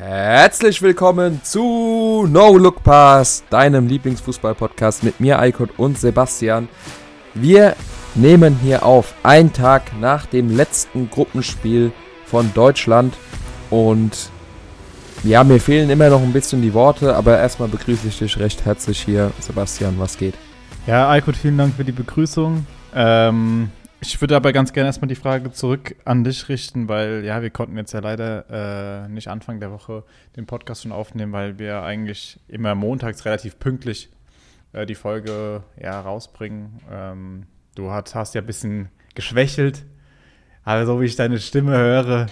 Herzlich willkommen zu No Look Pass, deinem Lieblingsfußball-Podcast mit mir, Eikot und Sebastian. Wir nehmen hier auf, einen Tag nach dem letzten Gruppenspiel von Deutschland. Und ja, mir fehlen immer noch ein bisschen die Worte, aber erstmal begrüße ich dich recht herzlich hier, Sebastian. Was geht? Ja, Eikot, vielen Dank für die Begrüßung. Ähm, ich würde aber ganz gerne erstmal die Frage zurück an dich richten, weil ja, wir konnten jetzt ja leider äh, nicht Anfang der Woche den Podcast schon aufnehmen, weil wir eigentlich immer montags relativ pünktlich äh, die Folge ja rausbringen. Ähm, du hast, hast ja ein bisschen geschwächelt, aber so wie ich deine Stimme höre,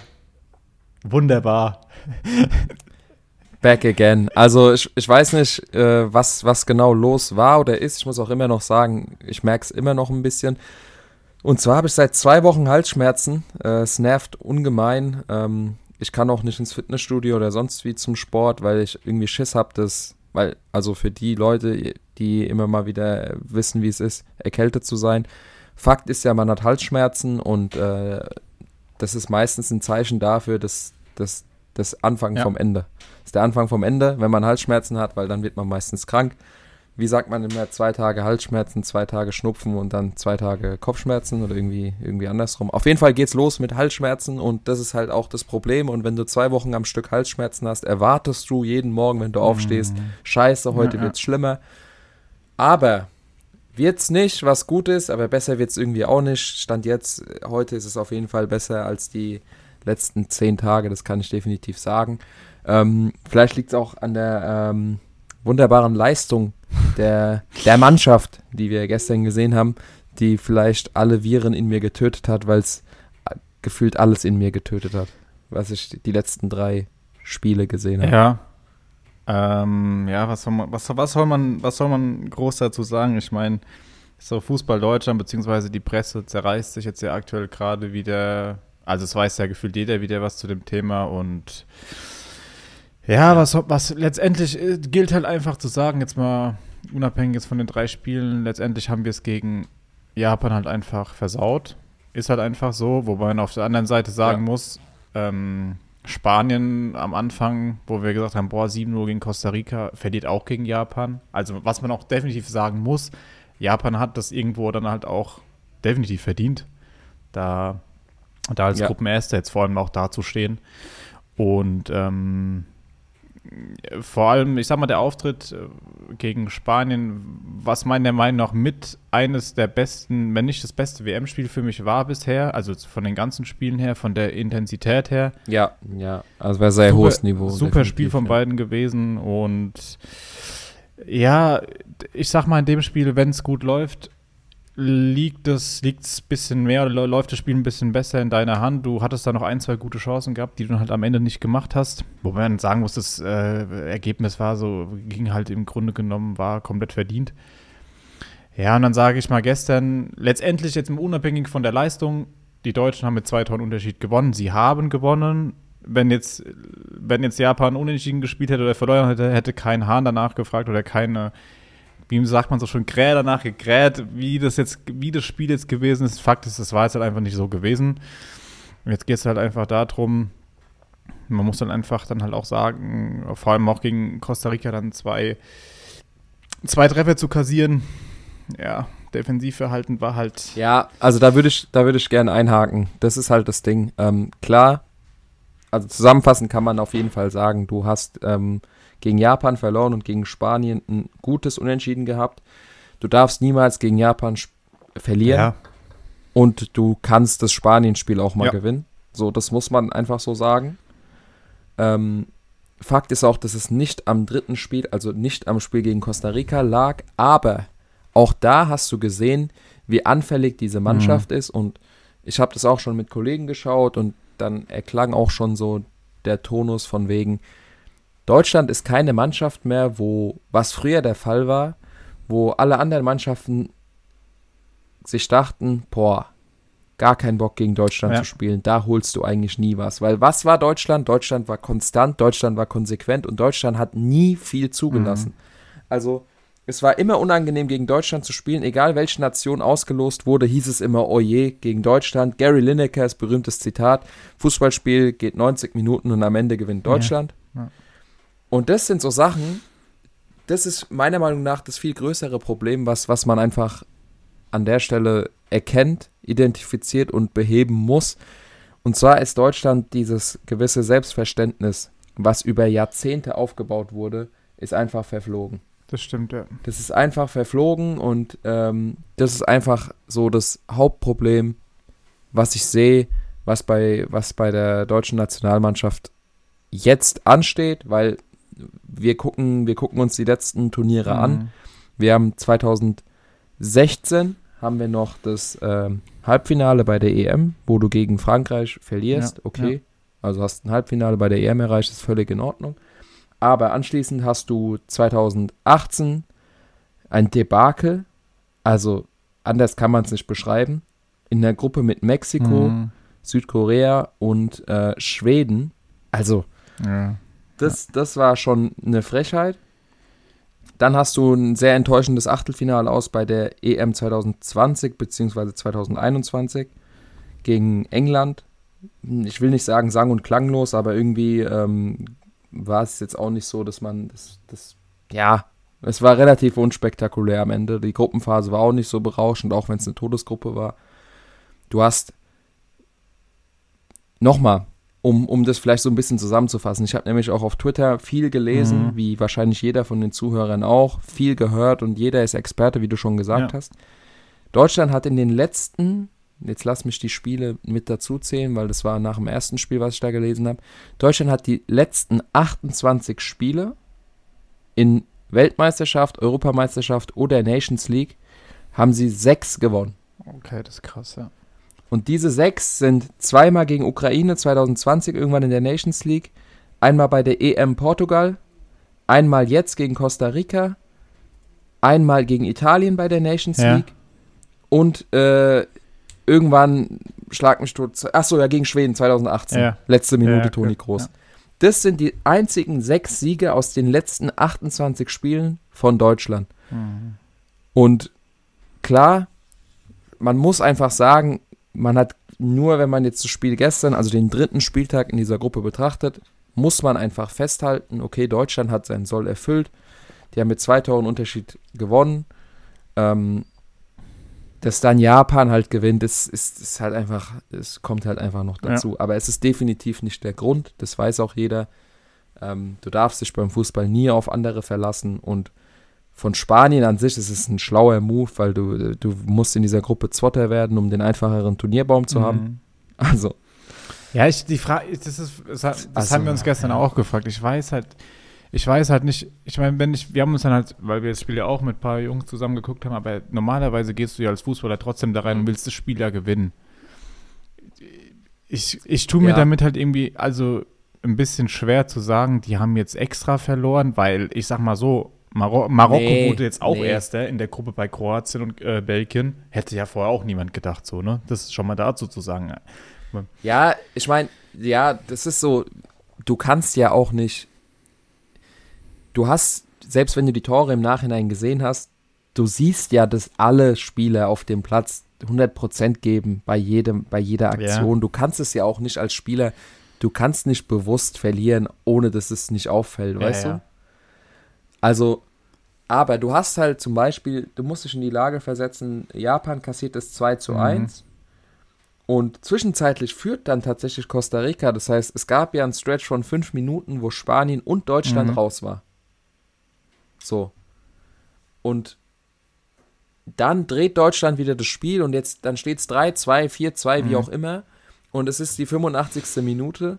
wunderbar. Back again. Also ich, ich weiß nicht, äh, was, was genau los war oder ist. Ich muss auch immer noch sagen, ich merke es immer noch ein bisschen. Und zwar habe ich seit zwei Wochen Halsschmerzen. Äh, es nervt ungemein. Ähm, ich kann auch nicht ins Fitnessstudio oder sonst wie zum Sport, weil ich irgendwie Schiss habe, dass, weil, also für die Leute, die immer mal wieder wissen, wie es ist, erkältet zu sein. Fakt ist ja, man hat Halsschmerzen und äh, das ist meistens ein Zeichen dafür, dass, dass das Anfang ja. vom Ende. Das ist der Anfang vom Ende, wenn man Halsschmerzen hat, weil dann wird man meistens krank wie sagt man immer, zwei Tage Halsschmerzen, zwei Tage Schnupfen und dann zwei Tage Kopfschmerzen oder irgendwie, irgendwie andersrum. Auf jeden Fall geht's los mit Halsschmerzen und das ist halt auch das Problem. Und wenn du zwei Wochen am Stück Halsschmerzen hast, erwartest du jeden Morgen, wenn du aufstehst, mhm. scheiße, heute ja, wird's schlimmer. Aber wird's nicht, was gut ist, aber besser wird's irgendwie auch nicht. Stand jetzt, heute ist es auf jeden Fall besser als die letzten zehn Tage, das kann ich definitiv sagen. Ähm, vielleicht liegt es auch an der ähm, wunderbaren Leistung der, der Mannschaft, die wir gestern gesehen haben, die vielleicht alle Viren in mir getötet hat, weil es gefühlt alles in mir getötet hat, was ich die letzten drei Spiele gesehen habe. Ja. Ähm, ja, was soll, man, was, was, soll man, was soll man groß dazu sagen? Ich meine, so Fußball Deutschland beziehungsweise die Presse zerreißt sich jetzt ja aktuell gerade wieder. Also es weiß ja gefühlt jeder wieder was zu dem Thema und ja, was, was letztendlich äh, gilt halt einfach zu sagen, jetzt mal unabhängig jetzt von den drei Spielen, letztendlich haben wir es gegen Japan halt einfach versaut. Ist halt einfach so, wobei man auf der anderen Seite sagen ja. muss, ähm, Spanien am Anfang, wo wir gesagt haben, boah, 7-0 gegen Costa Rica, verliert auch gegen Japan. Also was man auch definitiv sagen muss, Japan hat das irgendwo dann halt auch definitiv verdient, da, da als ja. Gruppenerster jetzt vor allem auch dazustehen. Und ähm, vor allem, ich sag mal, der Auftritt äh, gegen Spanien, was meiner Meinung nach mit eines der besten, wenn nicht das beste WM-Spiel für mich war bisher, also von den ganzen Spielen her, von der Intensität her. Ja, ja, also wäre sehr super, hohes Niveau. Super Spiel von ja. beiden gewesen und ja, ich sag mal, in dem Spiel, wenn es gut läuft, liegt es liegt ein bisschen mehr oder läuft das Spiel ein bisschen besser in deiner Hand. Du hattest da noch ein, zwei gute Chancen gehabt, die du halt am Ende nicht gemacht hast. Wo man sagen muss, das äh, Ergebnis war so, ging halt im Grunde genommen, war komplett verdient. Ja, und dann sage ich mal gestern, letztendlich jetzt unabhängig von der Leistung, die Deutschen haben mit zwei Toren Unterschied gewonnen. Sie haben gewonnen. Wenn jetzt, wenn jetzt Japan unentschieden gespielt hätte oder verloren hätte, hätte kein Hahn danach gefragt oder keine wie sagt man so schön, Krähe danach gekräht, wie das jetzt, wie das Spiel jetzt gewesen ist. Fakt ist, das war jetzt halt einfach nicht so gewesen. Und jetzt geht es halt einfach darum, man muss dann einfach dann halt auch sagen, vor allem auch gegen Costa Rica dann zwei, zwei Treffer zu kassieren. Ja, Defensivverhalten war halt. Ja, also da würde ich, da ich gerne einhaken. Das ist halt das Ding. Ähm, klar, also zusammenfassend kann man auf jeden Fall sagen, du hast ähm, gegen Japan verloren und gegen Spanien ein gutes Unentschieden gehabt. Du darfst niemals gegen Japan verlieren. Ja. Und du kannst das Spanien-Spiel auch mal ja. gewinnen. So, das muss man einfach so sagen. Ähm, Fakt ist auch, dass es nicht am dritten Spiel, also nicht am Spiel gegen Costa Rica lag, aber auch da hast du gesehen, wie anfällig diese Mannschaft mhm. ist. Und ich habe das auch schon mit Kollegen geschaut und dann erklang auch schon so der Tonus von wegen, Deutschland ist keine Mannschaft mehr, wo, was früher der Fall war, wo alle anderen Mannschaften sich dachten, boah, gar keinen Bock gegen Deutschland ja. zu spielen, da holst du eigentlich nie was. Weil was war Deutschland? Deutschland war konstant, Deutschland war konsequent und Deutschland hat nie viel zugelassen. Mhm. Also es war immer unangenehm, gegen Deutschland zu spielen. Egal welche Nation ausgelost wurde, hieß es immer, oh je, gegen Deutschland. Gary Linekers berühmtes Zitat, Fußballspiel geht 90 Minuten und am Ende gewinnt Deutschland. Ja. Ja. Und das sind so Sachen, das ist meiner Meinung nach das viel größere Problem, was, was man einfach an der Stelle erkennt, identifiziert und beheben muss. Und zwar ist Deutschland dieses gewisse Selbstverständnis, was über Jahrzehnte aufgebaut wurde, ist einfach verflogen. Das stimmt, ja. Das ist einfach verflogen und ähm, das ist einfach so das Hauptproblem, was ich sehe, was bei, was bei der deutschen Nationalmannschaft jetzt ansteht, weil wir gucken, wir gucken uns die letzten Turniere Mhm. an. Wir haben 2016 haben wir noch das ähm, Halbfinale bei der EM, wo du gegen Frankreich verlierst. Ja, okay, ja. also hast ein Halbfinale bei der EM erreicht, ist völlig in Ordnung. Aber anschließend hast du 2018 ein Debakel, also anders kann man es nicht beschreiben, in der Gruppe mit Mexiko, Mhm. Südkorea und äh, Schweden. Also Ja. Das, das war schon eine Frechheit. Dann hast du ein sehr enttäuschendes Achtelfinale aus bei der EM 2020 bzw. 2021 gegen England. Ich will nicht sagen sang- und klanglos, aber irgendwie ähm, war es jetzt auch nicht so, dass man das, das, ja, es war relativ unspektakulär am Ende. Die Gruppenphase war auch nicht so berauschend, auch wenn es eine Todesgruppe war. Du hast nochmal, um, um das vielleicht so ein bisschen zusammenzufassen. Ich habe nämlich auch auf Twitter viel gelesen, Mhm. wie wahrscheinlich jeder von den Zuhörern auch, viel gehört und jeder ist Experte, wie du schon gesagt Ja. hast. Deutschland hat in den letzten, jetzt lass mich die Spiele mit dazu zählen, weil das war nach dem ersten Spiel, was ich da gelesen habe. Deutschland hat die letzten 28 Spiele in Weltmeisterschaft, Europameisterschaft oder Nations League haben sie sechs gewonnen. Okay, das ist krass, ja. Und diese sechs sind zweimal gegen Ukraine 2020 irgendwann in der Nations League, einmal bei der EM Portugal, einmal jetzt gegen Costa Rica, einmal gegen Italien bei der Nations Ja. League und äh, irgendwann schlag mich tot. Achso, ja, gegen Schweden 2018. Ja. Letzte Minute Ja, Toni Groß. Das sind die einzigen sechs Siege aus den letzten 28 Spielen von Deutschland. Mhm. Und klar, man muss einfach sagen, man hat nur, wenn man jetzt das Spiel gestern, also den dritten Spieltag in dieser Gruppe betrachtet, muss man einfach festhalten, okay, Deutschland hat seinen Soll erfüllt. Die haben mit zwei Toren Unterschied gewonnen. Ähm, dass dann Japan halt gewinnt, ist, ist, ist halt einfach, es kommt halt einfach noch Ja. dazu. Aber es ist definitiv nicht der Grund, das weiß auch jeder. Ähm, du darfst dich beim Fußball nie auf andere verlassen und von Spanien an sich ist es ein schlauer Move, weil du, du musst in dieser Gruppe Zotter werden, um den einfacheren Turnierbaum zu haben. Mhm. Also, Ja, ich, die Frage, das ist, das, das Also, haben wir uns gestern ja. auch gefragt. Ich weiß halt, ich weiß halt nicht, ich meine, wenn ich, wir haben uns dann halt, weil wir das Spiel ja auch mit ein paar Jungs zusammen geguckt haben, aber normalerweise gehst du ja als Fußballer trotzdem da rein und willst das Spiel ja gewinnen. Ich, ich tue mir Ja. damit halt irgendwie, also ein bisschen schwer zu sagen, die haben jetzt extra verloren, weil ich sag mal so, Maro Marokko Nee, wurde jetzt auch nee. Erster in der Gruppe bei Kroatien und äh, Belgien. Hätte ja vorher auch niemand gedacht, so, ne? Das ist schon mal dazu zu sagen. ja, ich meine, ja, das ist so, du kannst ja auch nicht, du hast, selbst wenn du die Tore im Nachhinein gesehen hast, du siehst ja, dass alle Spieler auf dem Platz 100% geben bei jedem, bei jeder Aktion. Du kannst es ja auch nicht als Spieler, du kannst nicht bewusst verlieren, ohne dass es nicht auffällt, weißt ja. du? Also, aber du hast halt zum Beispiel, du musst dich in die Lage versetzen, Japan kassiert es 2 zu Mhm. 1 und zwischenzeitlich führt dann tatsächlich Costa Rica. Das heißt, es gab ja einen Stretch von fünf Minuten, wo Spanien und Deutschland Mhm. raus war. So. Und dann dreht Deutschland wieder das Spiel und jetzt, dann steht es 3, 2, 4, 2, wie Mhm. auch immer. Und es ist die 85. Minute.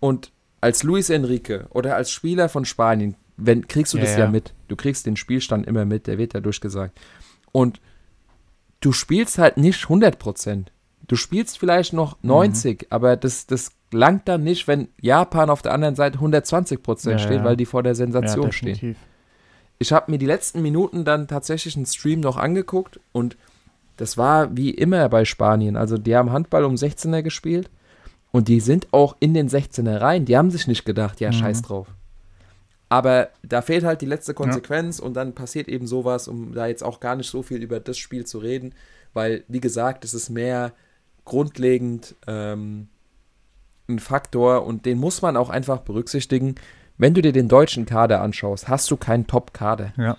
Und als Luis Enrique oder als Spieler von Spanien, wenn, kriegst du Ja, das ja. ja. mit. Du kriegst den Spielstand immer mit, der wird ja durchgesagt. Und du spielst halt nicht 100 Prozent. Du spielst vielleicht noch Mhm. 90, aber das, das langt dann nicht, wenn Japan auf der anderen Seite 120 Prozent Ja, steht, weil die vor der Sensation stehen ich habe mir die letzten Minuten dann tatsächlich einen Stream noch angeguckt und das war wie immer bei Spanien. Also die haben Handball um 16er gespielt und die sind auch in den 16er rein. Die haben sich nicht gedacht, ja, Mhm. scheiß drauf. Aber da fehlt halt die letzte Konsequenz und dann passiert eben sowas, um da jetzt auch gar nicht so viel über das Spiel zu reden, weil, wie gesagt, es ist mehr grundlegend ähm, ein Faktor und den muss man auch einfach berücksichtigen. Wenn du dir den deutschen Kader anschaust, hast du keinen Top-Kader. Ja.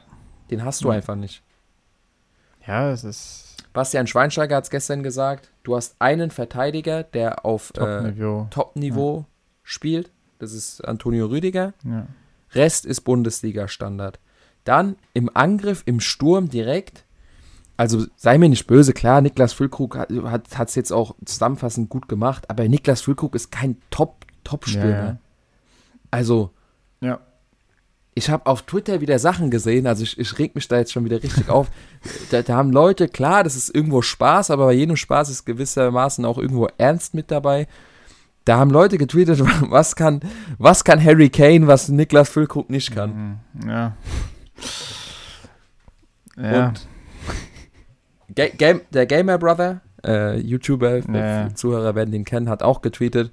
Den hast du Ja. einfach nicht. Ja, es ist Bastian Schweinsteiger hat es gestern gesagt, du hast einen Verteidiger, der auf äh, Top-Niveau. Top-Niveau spielt. Das ist Antonio Rüdiger. ja. Rest ist Bundesliga-Standard. Dann im Angriff, im Sturm direkt. Also sei mir nicht böse, klar, Niklas Füllkrug hat es jetzt auch zusammenfassend gut gemacht, aber Niklas Füllkrug ist kein Top- Top-Stürmer. Ja, Also, ja. ich habe auf Twitter wieder Sachen gesehen, also ich, ich reg mich da jetzt schon wieder richtig auf. Da, da haben Leute, klar, das ist irgendwo Spaß, aber bei jedem Spaß ist gewissermaßen auch irgendwo Ernst mit dabei. Da haben Leute getweetet, was kann, was kann Harry Kane, was Niklas Füllkrug nicht kann. Mhm. Ja. Ja. Und Ga Game, der Gamer Brother, äh, YouTuber, Ja. Zuhörer werden den kennen, hat auch getweetet,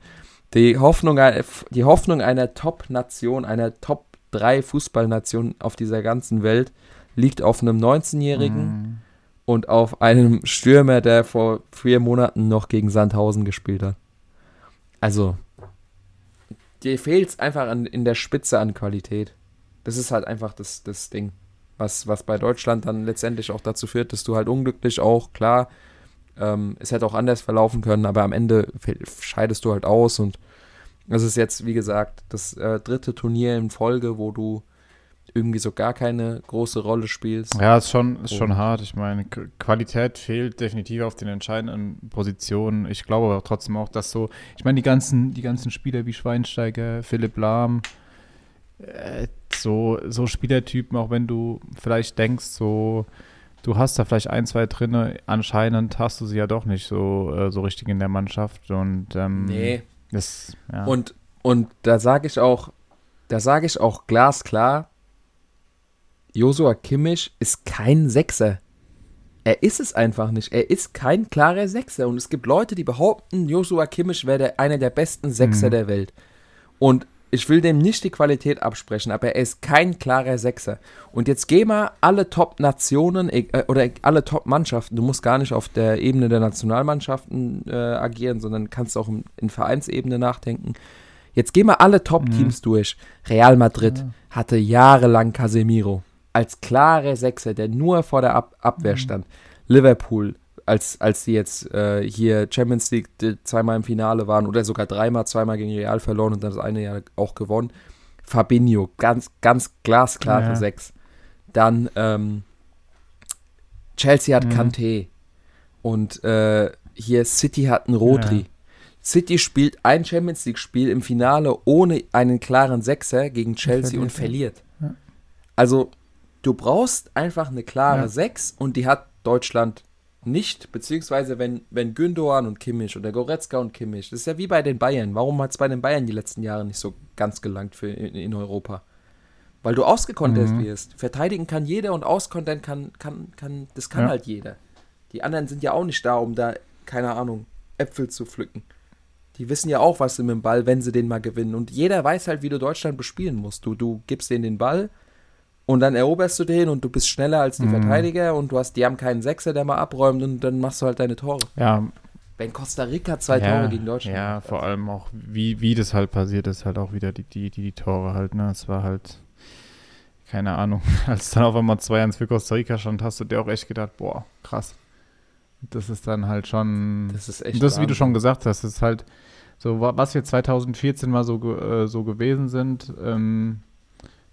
die Hoffnung, ein- die Hoffnung einer Top-Nation, einer Top-3-Fußballnation auf dieser ganzen Welt liegt auf einem 19-Jährigen Mhm. und auf einem Stürmer, der vor vier Monaten noch gegen Sandhausen gespielt hat. Also, dir fehlt es einfach an, in der Spitze an Qualität. Das ist halt einfach das, das Ding, was, was bei Deutschland dann letztendlich auch dazu führt, dass du halt unglücklich auch, klar, ähm, es hätte auch anders verlaufen können, aber am Ende scheidest du halt aus und das ist jetzt, wie gesagt, das äh, dritte Turnier in Folge, wo du irgendwie so gar keine große Rolle spielst. Ja, ist schon, ist schon Und- hart. Ich meine, Qualität fehlt definitiv auf den entscheidenden Positionen. Ich glaube aber trotzdem auch, dass so, ich meine, die ganzen, die ganzen Spieler wie Schweinsteiger, Philipp Lahm, äh, so, so Spielertypen, auch wenn du vielleicht denkst, so, du hast da vielleicht ein, zwei drinne, anscheinend hast du sie ja doch nicht so, äh, so richtig in der Mannschaft. Und ähm, Nee, das, ja. Und, und da sage ich auch, da sage ich auch glasklar, Josua Kimmich ist kein Sechser. Er ist es einfach nicht. Er ist kein klarer Sechser. Und es gibt Leute, die behaupten, Josua Kimmich wäre der, einer der besten Sechser Mhm. der Welt. Und ich will dem nicht die Qualität absprechen, aber er ist kein klarer Sechser. Und jetzt geh mal alle Top-Nationen äh, oder alle Top-Mannschaften, du musst gar nicht auf der Ebene der Nationalmannschaften äh, agieren, sondern kannst auch in, in Vereinsebene nachdenken. Jetzt geh mal alle Top-Teams durch. Real Madrid Ja. hatte jahrelang Casemiro als klarer Sechser, der nur vor der Ab Abwehr Mhm. stand. Liverpool, als, als die jetzt äh, hier Champions League zweimal im Finale waren oder sogar dreimal, zweimal gegen Real verloren und dann das eine Jahr auch gewonnen. Fabinho, ganz, ganz glasklare Ja. Sechs. Dann ähm, Chelsea hat Mhm. Kanté und äh, hier City hat einen Rodri. Ja. City spielt ein Champions League-Spiel im Finale ohne einen klaren Sechser gegen Chelsea und verliert, verliert. Ja. Also, du brauchst einfach eine klare Ja. Sechs und die hat Deutschland nicht, beziehungsweise wenn, wenn Gündogan und Kimmich oder Goretzka und Kimmich, das ist ja wie bei den Bayern. Warum hat es bei den Bayern die letzten Jahre nicht so ganz gelangt für in, in Europa? Weil du ausgekontert Mhm. wirst. Verteidigen kann jeder und auskontern kann, kann, kann, das kann Ja. halt jeder. Die anderen sind ja auch nicht da, um da, keine Ahnung, Äpfel zu pflücken. Die wissen ja auch, was sie mit dem Ball, wenn sie den mal gewinnen. Und jeder weiß halt, wie du Deutschland bespielen musst. Du, du gibst denen den Ball und dann eroberst du den und du bist schneller als die Mhm. Verteidiger und du hast, die haben keinen Sechser, der mal abräumt und dann machst du halt deine Tore. ja, Wenn Costa Rica zwei ja, Tore gegen Deutschland Ja, vor also. allem auch, wie, wie das halt passiert ist, halt auch wieder die, die, die, die Tore halt, ne? Es war halt, keine Ahnung, als dann auf einmal 2-1 für Costa Rica stand, hast du dir auch echt gedacht, boah, krass. Das ist dann halt schon, Das ist echt. das, wie du schon gesagt hast, ist halt so, wa- was wir 2014 mal so, äh, so gewesen sind, ähm,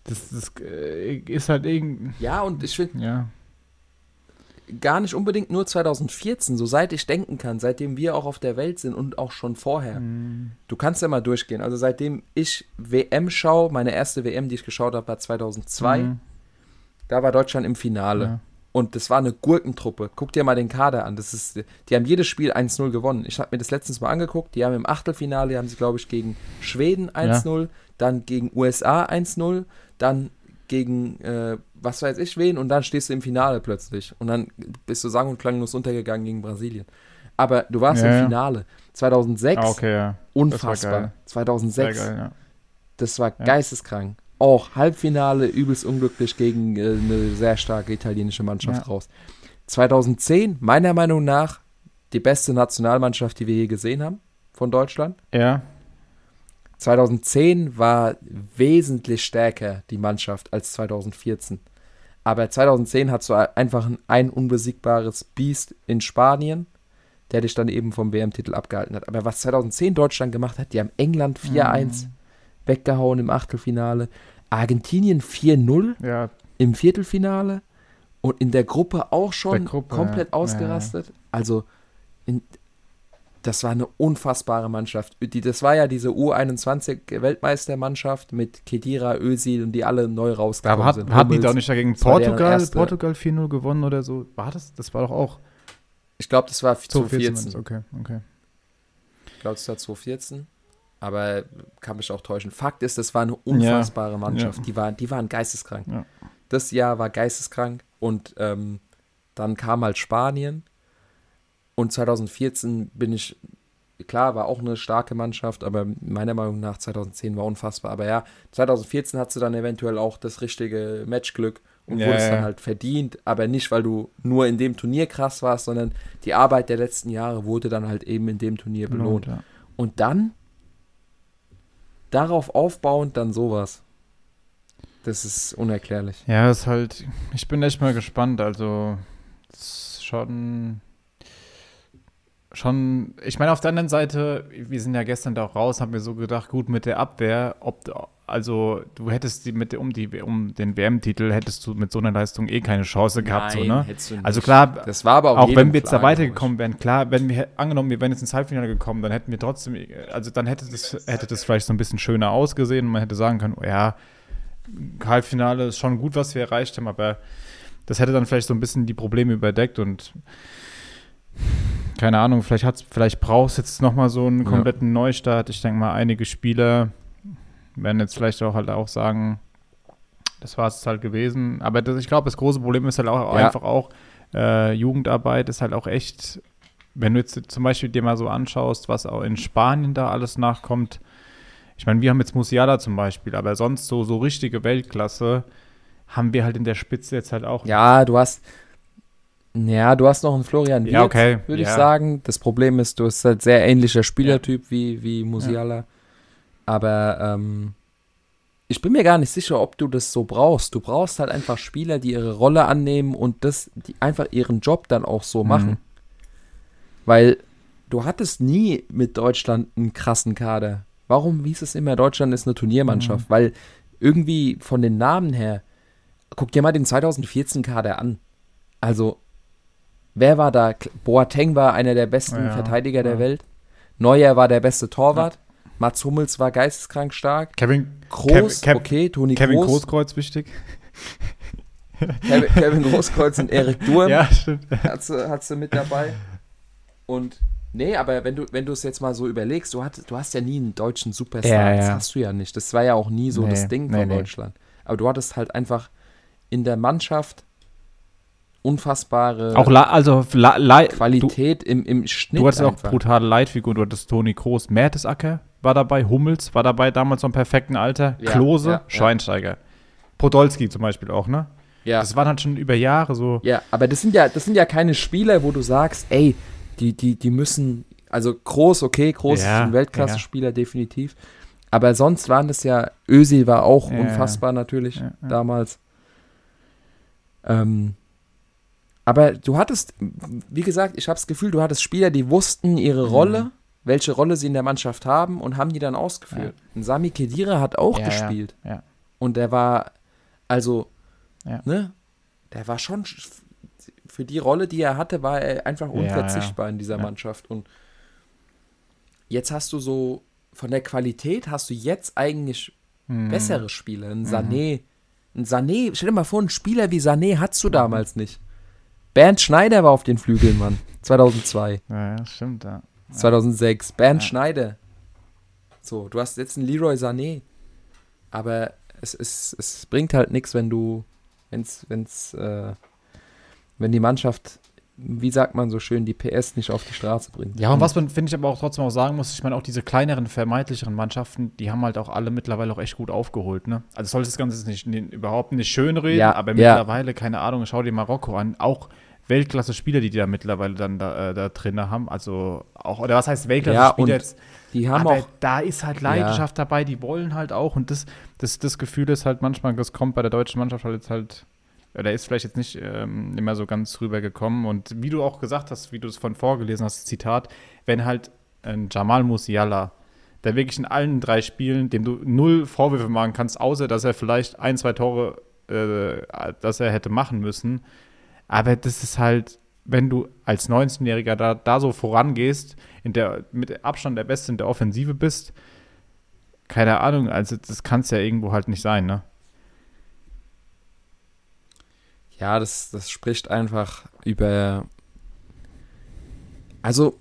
das, das äh, ist halt irgend, Ja, und ich finde ja, gar nicht unbedingt nur 2014, so seit ich denken kann, seitdem wir auch auf der Welt sind und auch schon vorher. mm, Du kannst ja mal durchgehen. Also seitdem ich WM schaue, meine erste WM, die ich geschaut habe, war 2002. mm, Da war Deutschland im Finale. ja. Und das war eine Gurkentruppe. Guck dir mal den Kader an. Das ist, die haben jedes Spiel 1-0 gewonnen. Ich habe mir das letztens mal angeguckt. Die haben im Achtelfinale, haben sie, glaube ich, gegen Schweden 1-0, dann gegen USA 1-0, dann gegen äh, was weiß ich wen und dann stehst du im Finale plötzlich. Und dann bist du sang- und klanglos untergegangen gegen Brasilien. Aber du warst Ja, im. Finale. 2006, Ah, okay, ja. unfassbar. geil. 2006, Sehr geil, ja. das war geisteskrank. Auch Halbfinale übelst unglücklich gegen äh, eine sehr starke italienische Mannschaft raus. 2010, meiner Meinung nach, die beste Nationalmannschaft, die wir je gesehen haben von Deutschland. Ja, 2010 war wesentlich stärker die Mannschaft als 2014. Aber 2010 hat so einfach ein, ein unbesiegbares Biest in Spanien, der dich dann eben vom WM-Titel abgehalten hat. Aber was 2010 Deutschland gemacht hat, die haben England 4-1 mhm. weggehauen im Achtelfinale, Argentinien 4-0 ja. im Viertelfinale und in der Gruppe auch schon Gruppe, komplett ja. ausgerastet. Also das war eine unfassbare Mannschaft. Die, das war ja diese U21-Weltmeistermannschaft mit Kedira, Özil und die alle neu rausgekommen Aber hat, sind. Hatten die doch nicht dagegen Portugal, Portugal 4-0 gewonnen oder so? War das? Das war doch auch. Ich glaube, das war 2014. Okay, okay. Ich glaube, das war 2014. Aber kann mich auch täuschen. Fakt ist, das war eine unfassbare ja, Mannschaft. Ja. Die, waren, die waren geisteskrank. Das Jahr war geisteskrank. Und ähm, dann kam halt Spanien und 2014 bin ich, klar, war auch eine starke Mannschaft, aber meiner Meinung nach 2010 war unfassbar. Aber ja, 2014 hat sie dann eventuell auch das richtige Matchglück und ja, wurde es dann halt verdient, aber nicht, weil du nur in dem Turnier krass warst, sondern die Arbeit der letzten Jahre wurde dann halt eben in dem Turnier belohnt. Ja. Und dann darauf aufbauend dann sowas. Das ist unerklärlich. Ja, ist halt, ich bin echt mal gespannt. Also, schon schon, ich meine, auf der anderen Seite, wir sind ja gestern da auch raus, haben wir so gedacht, gut, mit der Abwehr, ob, also du hättest die mit um die um den WM-Titel hättest du mit so einer Leistung eh keine Chance gehabt, Nein, so, ne? Hättest du nicht. Also klar, das war aber auch, auch wenn wir jetzt da weitergekommen wären, klar, wenn wir angenommen, wir wären jetzt ins Halbfinale gekommen, dann hätten wir trotzdem, also dann hätte das, hätte das vielleicht so ein bisschen schöner ausgesehen und man hätte sagen können, oh ja, Halbfinale ist schon gut, was wir erreicht haben, aber das hätte dann vielleicht so ein bisschen die Probleme überdeckt und keine Ahnung, vielleicht, hat's, vielleicht brauchst du jetzt nochmal so einen kompletten ja. Neustart. Ich denke mal, einige Spieler werden jetzt vielleicht auch halt auch sagen, das war es halt gewesen. Aber das, ich glaube, das große Problem ist halt auch ja. einfach auch, äh, Jugendarbeit ist halt auch echt, wenn du jetzt zum Beispiel dir mal so anschaust, was auch in Spanien da alles nachkommt. Ich meine, wir haben jetzt Musiala zum Beispiel, aber sonst so, so richtige Weltklasse haben wir halt in der Spitze jetzt halt auch. Ja, du hast, ja, du hast noch einen Florian Wirtz, ja, okay. würde ja. ich sagen. Das Problem ist, du bist halt sehr ähnlicher Spielertyp ja. wie, wie Musiala. Aber ähm, ich bin mir gar nicht sicher, ob du das so brauchst. Du brauchst halt einfach Spieler, die ihre Rolle annehmen und das, die einfach ihren Job dann auch so mhm. machen. Weil du hattest nie mit Deutschland einen krassen Kader. Warum hieß es immer, Deutschland ist eine Turniermannschaft? Mhm. Weil irgendwie von den Namen her, guck dir mal den 2014-Kader an. Also, Wer war da? Boateng war einer der besten ja, Verteidiger der Welt. Neuer war der beste Torwart. Ja. Mats Hummels war geisteskrank stark. Kevin Groß, Kev, okay, Toni Kevin Groß. Großkreuz wichtig. Kevin, Kevin Großkreuz und Erik Durm. Ja, stimmt. Hat sie, hat sie mit dabei. Und nee, aber wenn du wenn du es jetzt mal so überlegst, du, hat, du hast ja nie einen deutschen Superstar. Das hast du ja nicht. Das war ja auch nie so nee, das Ding von nee, Deutschland. Aber du hattest halt einfach in der Mannschaft unfassbare auch also Qualität du, im, im Schnitt. Du hattest einfach. auch brutale Leitfiguren. Du hattest Toni Kroos, Mertesacker war dabei, Hummels war dabei, damals im perfekten Alter, ja, Klose, ja, Schweinsteiger. Ja. Podolski zum Beispiel auch, ne? Ja. Das waren halt schon über Jahre so. Ja, aber das sind ja, das sind ja keine Spieler, wo du sagst, ey, die, die, die müssen, also Groß, okay, Groß ist ein Weltklasse-Spieler, definitiv. Aber sonst waren das ja, Ösi war auch unfassbar natürlich damals. Ähm, aber du hattest, wie gesagt, ich habe das Gefühl, du hattest Spieler, die wussten ihre mhm. Rolle, mhm. welche Rolle sie in der Mannschaft haben und haben die dann ausgeführt. Ja. Und Sami Kedira hat auch ja, gespielt. Ja, und der war, also, ne, der war schon, für die Rolle, die er hatte, war er einfach unverzichtbar in dieser Mannschaft. Und jetzt hast du so, von der Qualität hast du jetzt eigentlich mhm. bessere Spieler. Ein mhm. Sané, ein Sané, stell dir mal vor, einen Spieler wie Sané hattest du mhm. damals nicht. Bernd Schneider war auf den Flügeln, Mann. 2002. Ja, ja stimmt, ja. 2006. Bernd ja. Schneider. So, du hast jetzt einen Leroy Sané. Aber es, es, es bringt halt nichts, wenn du, wenn's, wenn's, äh, wenn die Mannschaft wie sagt man so schön, die PS nicht auf die Straße bringt. Ja, und was man, finde ich, aber auch trotzdem auch sagen muss, ich meine, auch diese kleineren, vermeintlicheren Mannschaften, die haben halt auch alle mittlerweile auch echt gut aufgeholt, ne? Also soll das Ganze nicht, nicht, überhaupt nicht schön reden, ja, aber ja. mittlerweile, keine Ahnung, schau dir Marokko an, auch Weltklasse-Spieler, die die da mittlerweile dann da, äh, da drin haben. Also auch, oder was heißt Ja, Weltklasse-Spieler und jetzt? die haben aber auch, da ist halt Leidenschaft dabei, die wollen halt auch. Und das, das, das Gefühl ist halt manchmal, das kommt bei der deutschen Mannschaft halt jetzt halt, oder ist vielleicht jetzt nicht ähm, immer so ganz rübergekommen. Und wie du auch gesagt hast, wie du es von vorgelesen hast, Zitat, wenn halt ein Jamal Musiala, der wirklich in allen drei Spielen, dem du null Vorwürfe machen kannst, außer dass er vielleicht ein, zwei Tore, äh, dass er hätte machen müssen. Aber das ist halt, wenn du als 19-Jähriger da, da so vorangehst, in der, mit Abstand der Beste in der Offensive bist, keine Ahnung, also das kann es ja irgendwo halt nicht sein, ne? Ja, das, das spricht einfach über. Also,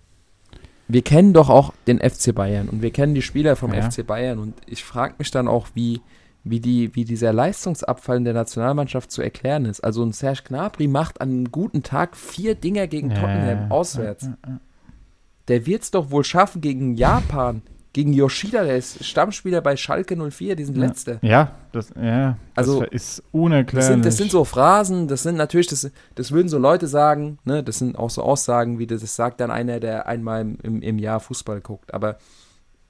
wir kennen doch auch den FC Bayern und wir kennen die Spieler vom Ja. FC Bayern und ich frage mich dann auch, wie, wie, die, wie dieser Leistungsabfall in der Nationalmannschaft zu erklären ist. Also, ein Serge Gnabry macht an einem guten Tag vier Dinger gegen Tottenham auswärts. Ja, ja, ja. Der wird es doch wohl schaffen gegen Japan, gegen Yoshida, der ist Stammspieler bei Schalke 04, die sind Ja. Letzte. Ja, das, ja, Also, das ist unerklärlich. Das sind, das sind so Phrasen, das sind natürlich, das, das würden so Leute sagen, ne, das sind auch so Aussagen, wie das, das sagt dann einer, der einmal im, im, Jahr Fußball guckt. Aber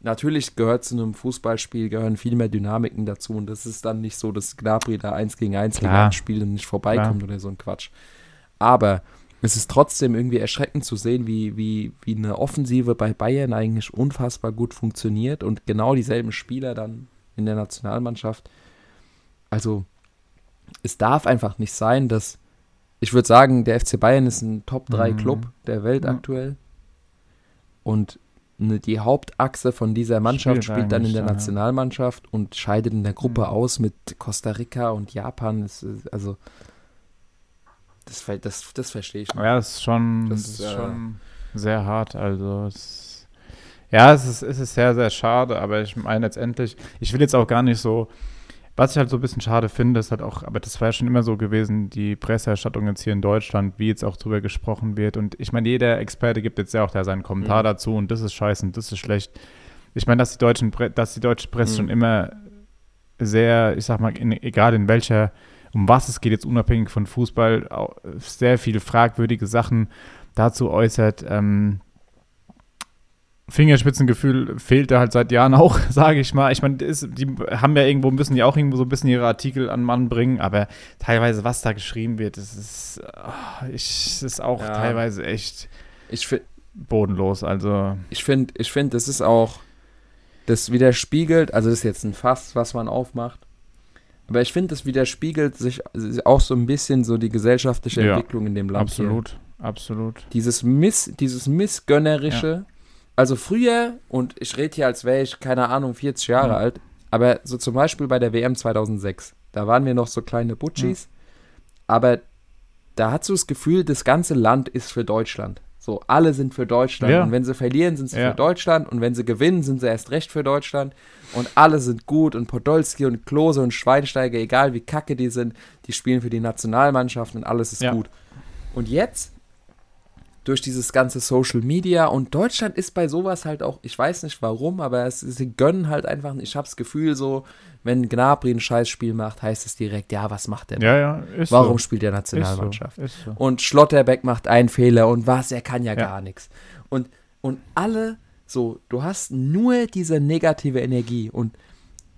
natürlich gehört zu einem Fußballspiel, gehören viel mehr Dynamiken dazu und das ist dann nicht so, dass Gnabry da eins gegen eins gegen Klar. eins spielt und nicht vorbeikommt oder so ein Quatsch. Aber es ist trotzdem irgendwie erschreckend zu sehen, wie, wie, wie eine Offensive bei Bayern eigentlich unfassbar gut funktioniert und genau dieselben Spieler dann in der Nationalmannschaft. Also, es darf einfach nicht sein, dass ich würde sagen, der FC Bayern ist ein Top-3-Club Mhm. der Welt Ja. aktuell. Und ne, die Hauptachse von dieser Mannschaft Schwierig spielt dann in der ja, ja. Nationalmannschaft und scheidet in der Gruppe Mhm. aus mit Costa Rica und Japan. Ist, also, das, das, das verstehe ich nicht. Ja, es ist schon, Das, das ist äh, schon sehr hart. Also es, ja, es ist, es ist sehr, sehr schade, aber ich meine letztendlich, ich will jetzt auch gar nicht so, was ich halt so ein bisschen schade finde, ist halt auch, aber das war ja schon immer so gewesen, die Presseerstattung jetzt hier in Deutschland, wie jetzt auch drüber gesprochen wird. Und ich meine, jeder Experte gibt jetzt ja auch da seinen Kommentar Mhm. dazu und das ist scheiße und das ist schlecht. Ich meine, dass die deutschen, Pre dass die deutsche Presse Mhm. schon immer sehr, ich sag mal, in, egal in welcher, um was es geht, jetzt unabhängig von Fußball, sehr viele fragwürdige Sachen dazu äußert. Ähm, Fingerspitzengefühl fehlt da halt seit Jahren auch, sage ich mal. Ich meine, die haben ja irgendwo, müssen ja auch irgendwo so ein bisschen ihre Artikel an Mann bringen, aber teilweise, was da geschrieben wird, das ist, ah, ich, das ist auch Ja. teilweise echt Ich, bodenlos. Also, ich finde, ich find, das ist auch, das widerspiegelt, also das ist jetzt ein Fass, was man aufmacht, aber ich finde, das widerspiegelt sich auch so ein bisschen so die gesellschaftliche Ja, Entwicklung in dem Land hier. absolut, absolut. Dieses Miss, dieses Missgönnerische. Also früher, und ich rede hier, als wäre ich, keine Ahnung, 40 Jahre Mhm. alt, aber so zum Beispiel bei der WM 2006, da waren wir noch so kleine Butchis, aber da hast du das Gefühl, das ganze Land ist für Deutschland. So, alle sind für Deutschland. Ja. Und wenn sie verlieren, sind sie Ja. für Deutschland. Und wenn sie gewinnen, sind sie erst recht für Deutschland. Und alle sind gut. Und Podolski und Klose und Schweinsteiger, egal wie kacke die sind, die spielen für die Nationalmannschaft und alles ist Ja. gut. Und jetzt, durch dieses ganze Social Media und Deutschland ist bei sowas halt auch, ich weiß nicht warum, aber es, sie gönnen halt einfach, ich habe das Gefühl so, wenn Gnabry ein Scheißspiel macht, heißt es direkt, ja, was macht der? Ja, ja, Warum so. spielt der Ist so, Nationalmannschaft? ist so. Und Schlotterbeck macht einen Fehler und was, er kann ja, Ja. gar nichts. Und, und alle, so, du hast nur diese negative Energie. Und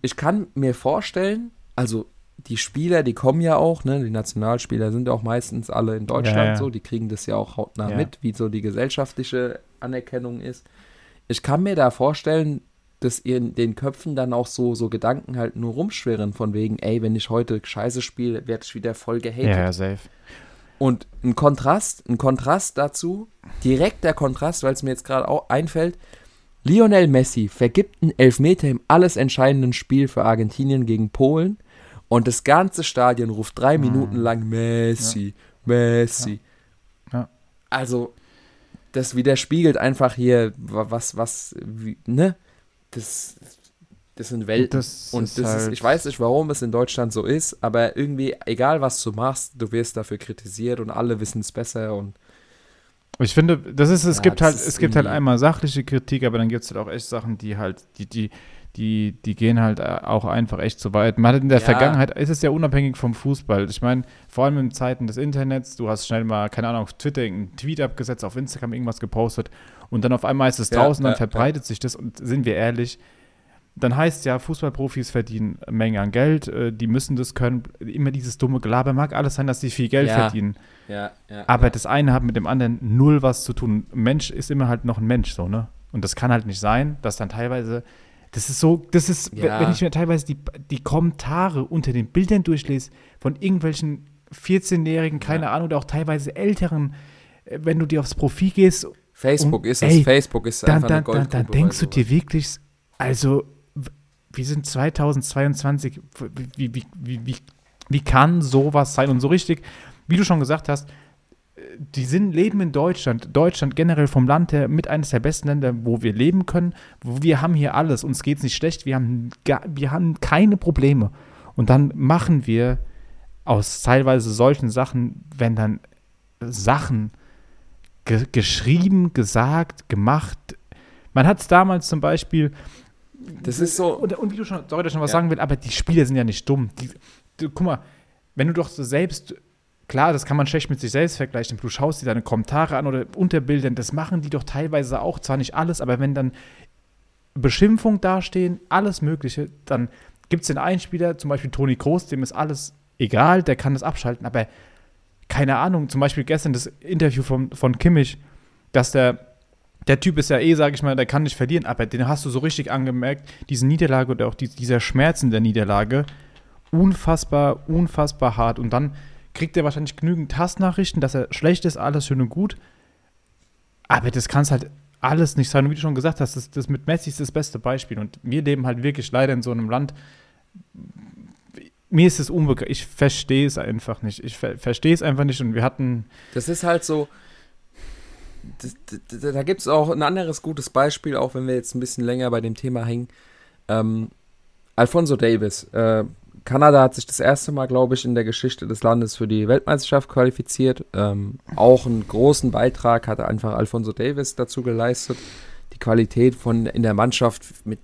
ich kann mir vorstellen, also die Spieler, die kommen ja auch, ne, die Nationalspieler sind auch meistens alle in Deutschland Ja, ja. so, die kriegen das ja auch hautnah Ja. mit, wie so die gesellschaftliche Anerkennung ist. Ich kann mir da vorstellen, dass in den Köpfen dann auch so, so Gedanken halt nur rumschwirren, von wegen, ey, wenn ich heute Scheiße spiele, werde ich wieder voll gehatet. Ja, ja, safe. Und ein Kontrast, ein Kontrast dazu, direkt der Kontrast, weil es mir jetzt gerade auch einfällt, Lionel Messi vergibt einen Elfmeter im alles entscheidenden Spiel für Argentinien gegen Polen und das ganze Stadion ruft drei Mhm. Minuten lang Messi, Messi. Ja. Ja. Also, das widerspiegelt einfach hier, wa- was, was, wie, ne? Das, das sind Welten. Das Und ist das ist, halt- ich weiß nicht, warum es in Deutschland so ist, aber irgendwie, egal was du machst, du wirst dafür kritisiert und alle wissen es besser und Ich finde, das ist, es Ja, gibt halt, es gibt halt einmal sachliche Kritik, aber dann gibt es halt auch echt Sachen, die halt, die, die, die, die gehen halt äh, auch einfach echt zu weit. Man hat in der ja. Vergangenheit, ist es ja unabhängig vom Fußball. Ich meine, vor allem in Zeiten des Internets, du hast schnell mal, keine Ahnung, auf Twitter einen Tweet abgesetzt, auf Instagram irgendwas gepostet und dann auf einmal ist es ja, draußen, dann verbreitet sich das und sind wir ehrlich, dann heißt ja, Fußballprofis verdienen eine Menge an Geld, äh, die müssen das können. Immer dieses dumme Gelaber mag alles sein, dass sie viel Geld ja. verdienen. Ja, ja, Aber das eine hat mit dem anderen null was zu tun. Ein Mensch ist immer halt noch ein Mensch, so, ne? Und das kann halt nicht sein, dass dann teilweise, das ist so, das ist, wenn ich mir teilweise die, die Kommentare unter den Bildern durchlese von irgendwelchen 14-Jährigen, keine Ahnung, oder auch teilweise Älteren, äh, wenn du dir aufs Profil gehst. Facebook und, ist es, ey, Facebook ist dann, einfach dann, eine Goldgrube dann, dann denkst du dir wirklich, also wir sind 2022, wie, wie, wie, wie, wie kann sowas sein? Und so richtig, wie du schon gesagt hast, die sind, leben in Deutschland, Deutschland generell vom Land her mit eines der besten Länder, wo wir leben können. Wo wir haben hier alles, uns geht es nicht schlecht, wir haben, wir haben keine Probleme. Und dann machen wir aus teilweise solchen Sachen, wenn dann Sachen ge geschrieben, gesagt, gemacht. Man hat es damals zum Beispiel, das ist so. Und, und wie du schon, sorry, dass ich noch was ja. sagen will, aber die Spieler sind ja nicht dumm. Die, du, guck mal, wenn du doch so selbst, klar, das kann man schlecht mit sich selbst vergleichen, du schaust dir deine Kommentare an oder Unterbildern, das machen die doch teilweise auch, zwar nicht alles, aber wenn dann Beschimpfung dastehen, alles Mögliche, dann gibt es den einen Spieler, zum Beispiel Toni Kroos, dem ist alles egal, der kann das abschalten, aber keine Ahnung, zum Beispiel gestern das Interview von, von Kimmich, dass der der Typ ist ja eh, sag ich mal, der kann nicht verlieren, aber den hast du so richtig angemerkt, diese Niederlage oder auch die, dieser Schmerz in der Niederlage, unfassbar, unfassbar hart. Und dann kriegt er wahrscheinlich genügend Hassnachrichten, dass er schlecht ist, alles schön und gut. Aber das kann es halt alles nicht sein. Und wie du schon gesagt hast, das, das mit Messi ist das beste Beispiel. Und wir leben halt wirklich leider in so einem Land. Mir ist es unbekannt. Ich verstehe es einfach nicht. Ich ver verstehe es einfach nicht. Und wir hatten. Das ist halt so da, da gibt es auch ein anderes gutes Beispiel, auch wenn wir jetzt ein bisschen länger bei dem Thema hängen. Ähm, Alfonso Davis. Äh, Kanada hat sich das erste Mal, glaube ich, in der Geschichte des Landes für die Weltmeisterschaft qualifiziert. Ähm, auch einen großen Beitrag hatte einfach Alfonso Davis dazu geleistet. Die Qualität von in der Mannschaft mit,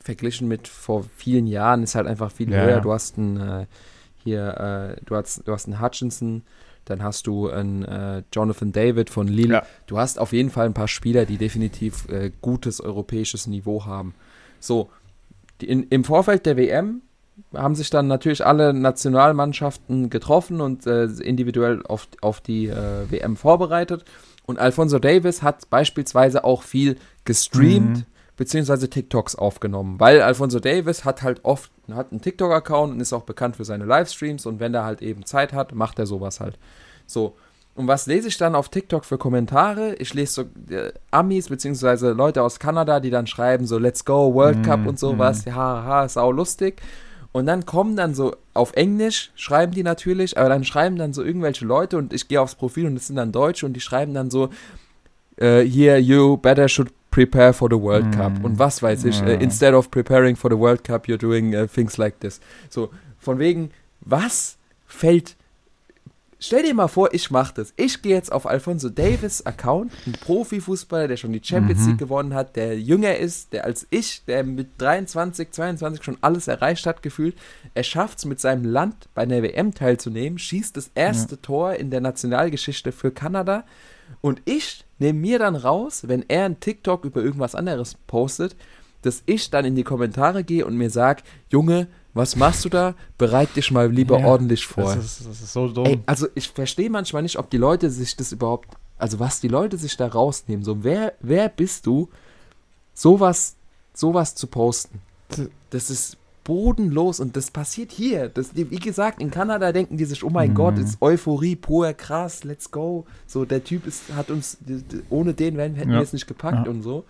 verglichen mit vor vielen Jahren ist halt einfach viel ja. höher. Du hast einen äh, hier, äh, du hast, du hast einen Hutchinson, dann hast du einen äh, Jonathan David von Lille. Ja. Du hast auf jeden Fall ein paar Spieler, die definitiv äh, gutes europäisches Niveau haben. So, die, in, im Vorfeld der WM haben sich dann natürlich alle Nationalmannschaften getroffen und äh, individuell auf, auf die äh, WM vorbereitet. Und Alfonso Davis hat beispielsweise auch viel gestreamt, mhm. beziehungsweise TikToks aufgenommen, weil Alfonso Davis hat halt oft hat einen TikTok-Account und ist auch bekannt für seine Livestreams und wenn er halt eben Zeit hat, macht er sowas halt. So. Und was lese ich dann auf TikTok für Kommentare? Ich lese so äh, Amis beziehungsweise Leute aus Kanada, die dann schreiben so Let's go World Cup mm, und sowas. Mm. Ja, haha, sau lustig. Und dann kommen dann so auf Englisch, schreiben die natürlich, aber dann schreiben dann so irgendwelche Leute und ich gehe aufs Profil und das sind dann Deutsche und die schreiben dann so, uh, here you better should prepare for the World mm. Cup und was weiß ich. Uh, instead of preparing for the World Cup, you're doing uh, things like this. So, von wegen, was fällt. Stell dir mal vor, ich mache das. Ich gehe jetzt auf Alfonso Davis Account, ein Profifußballer, der schon die Champions mhm. League gewonnen hat, der jünger ist, der als ich, der mit 23, 22 schon alles erreicht hat, gefühlt. Er schafft es mit seinem Land bei einer WM teilzunehmen, schießt das erste ja. Tor in der Nationalgeschichte für Kanada und ich nehme mir dann raus, wenn er ein TikTok über irgendwas anderes postet, dass ich dann in die Kommentare gehe und mir sage, Junge, was machst du da? Bereit dich mal lieber ja, ordentlich vor. Das ist, das ist so dumm. Ey, also ich verstehe manchmal nicht, ob die Leute sich das überhaupt, also was die Leute sich da rausnehmen. So, wer, wer bist du, sowas, sowas zu posten? Das ist bodenlos und das passiert hier. Das, wie gesagt, in Kanada denken die sich, oh mein mhm. Gott, ist Euphorie pur, krass, let's go. So, der Typ ist, hat uns, ohne den hätten ja. wir es nicht gepackt ja. und so.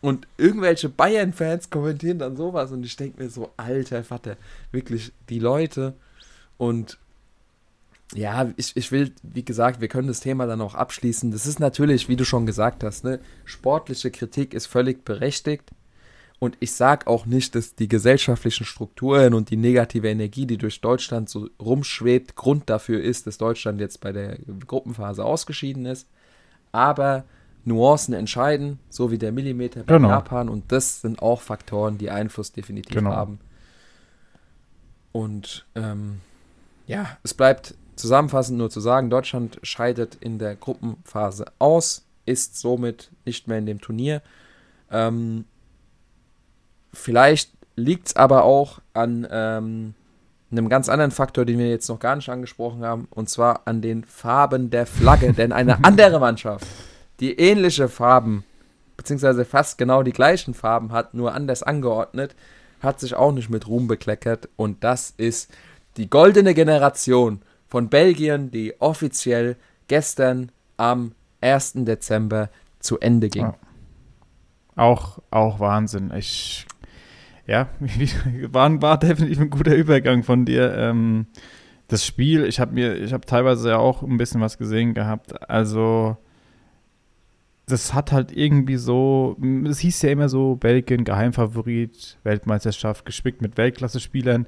Und irgendwelche Bayern-Fans kommentieren dann sowas und ich denke mir so, alter Vater, wirklich, die Leute und ja, ich, ich will, wie gesagt, wir können das Thema dann auch abschließen. Das ist natürlich, wie du schon gesagt hast, ne, sportliche Kritik ist völlig berechtigt. Und ich sage auch nicht, dass die gesellschaftlichen Strukturen und die negative Energie, die durch Deutschland so rumschwebt, Grund dafür ist, dass Deutschland jetzt bei der Gruppenphase ausgeschieden ist. Aber Nuancen entscheiden, so wie der Millimeter bei genau. Japan. Und das sind auch Faktoren, die Einfluss definitiv genau. haben. Und ähm, ja, es bleibt zusammenfassend nur zu sagen, Deutschland scheidet in der Gruppenphase aus, ist somit nicht mehr in dem Turnier. Ähm, vielleicht liegt es aber auch an ähm, einem ganz anderen Faktor, den wir jetzt noch gar nicht angesprochen haben, und zwar an den Farben der Flagge. Denn eine andere Mannschaft, die ähnliche Farben, beziehungsweise fast genau die gleichen Farben hat, nur anders angeordnet, hat sich auch nicht mit Ruhm bekleckert. Und das ist die goldene Generation von Belgien, die offiziell gestern am 1. Dezember zu Ende ging. Ja. Auch, auch Wahnsinn. Ich, ja, war, war definitiv ein guter Übergang von dir. Ähm, das Spiel, ich habe mir, ich habe teilweise ja auch ein bisschen was gesehen gehabt. Also, das hat halt irgendwie so, es hieß ja immer so, Belgien, Geheimfavorit, Weltmeisterschaft, gespickt mit Weltklasse-Spielern.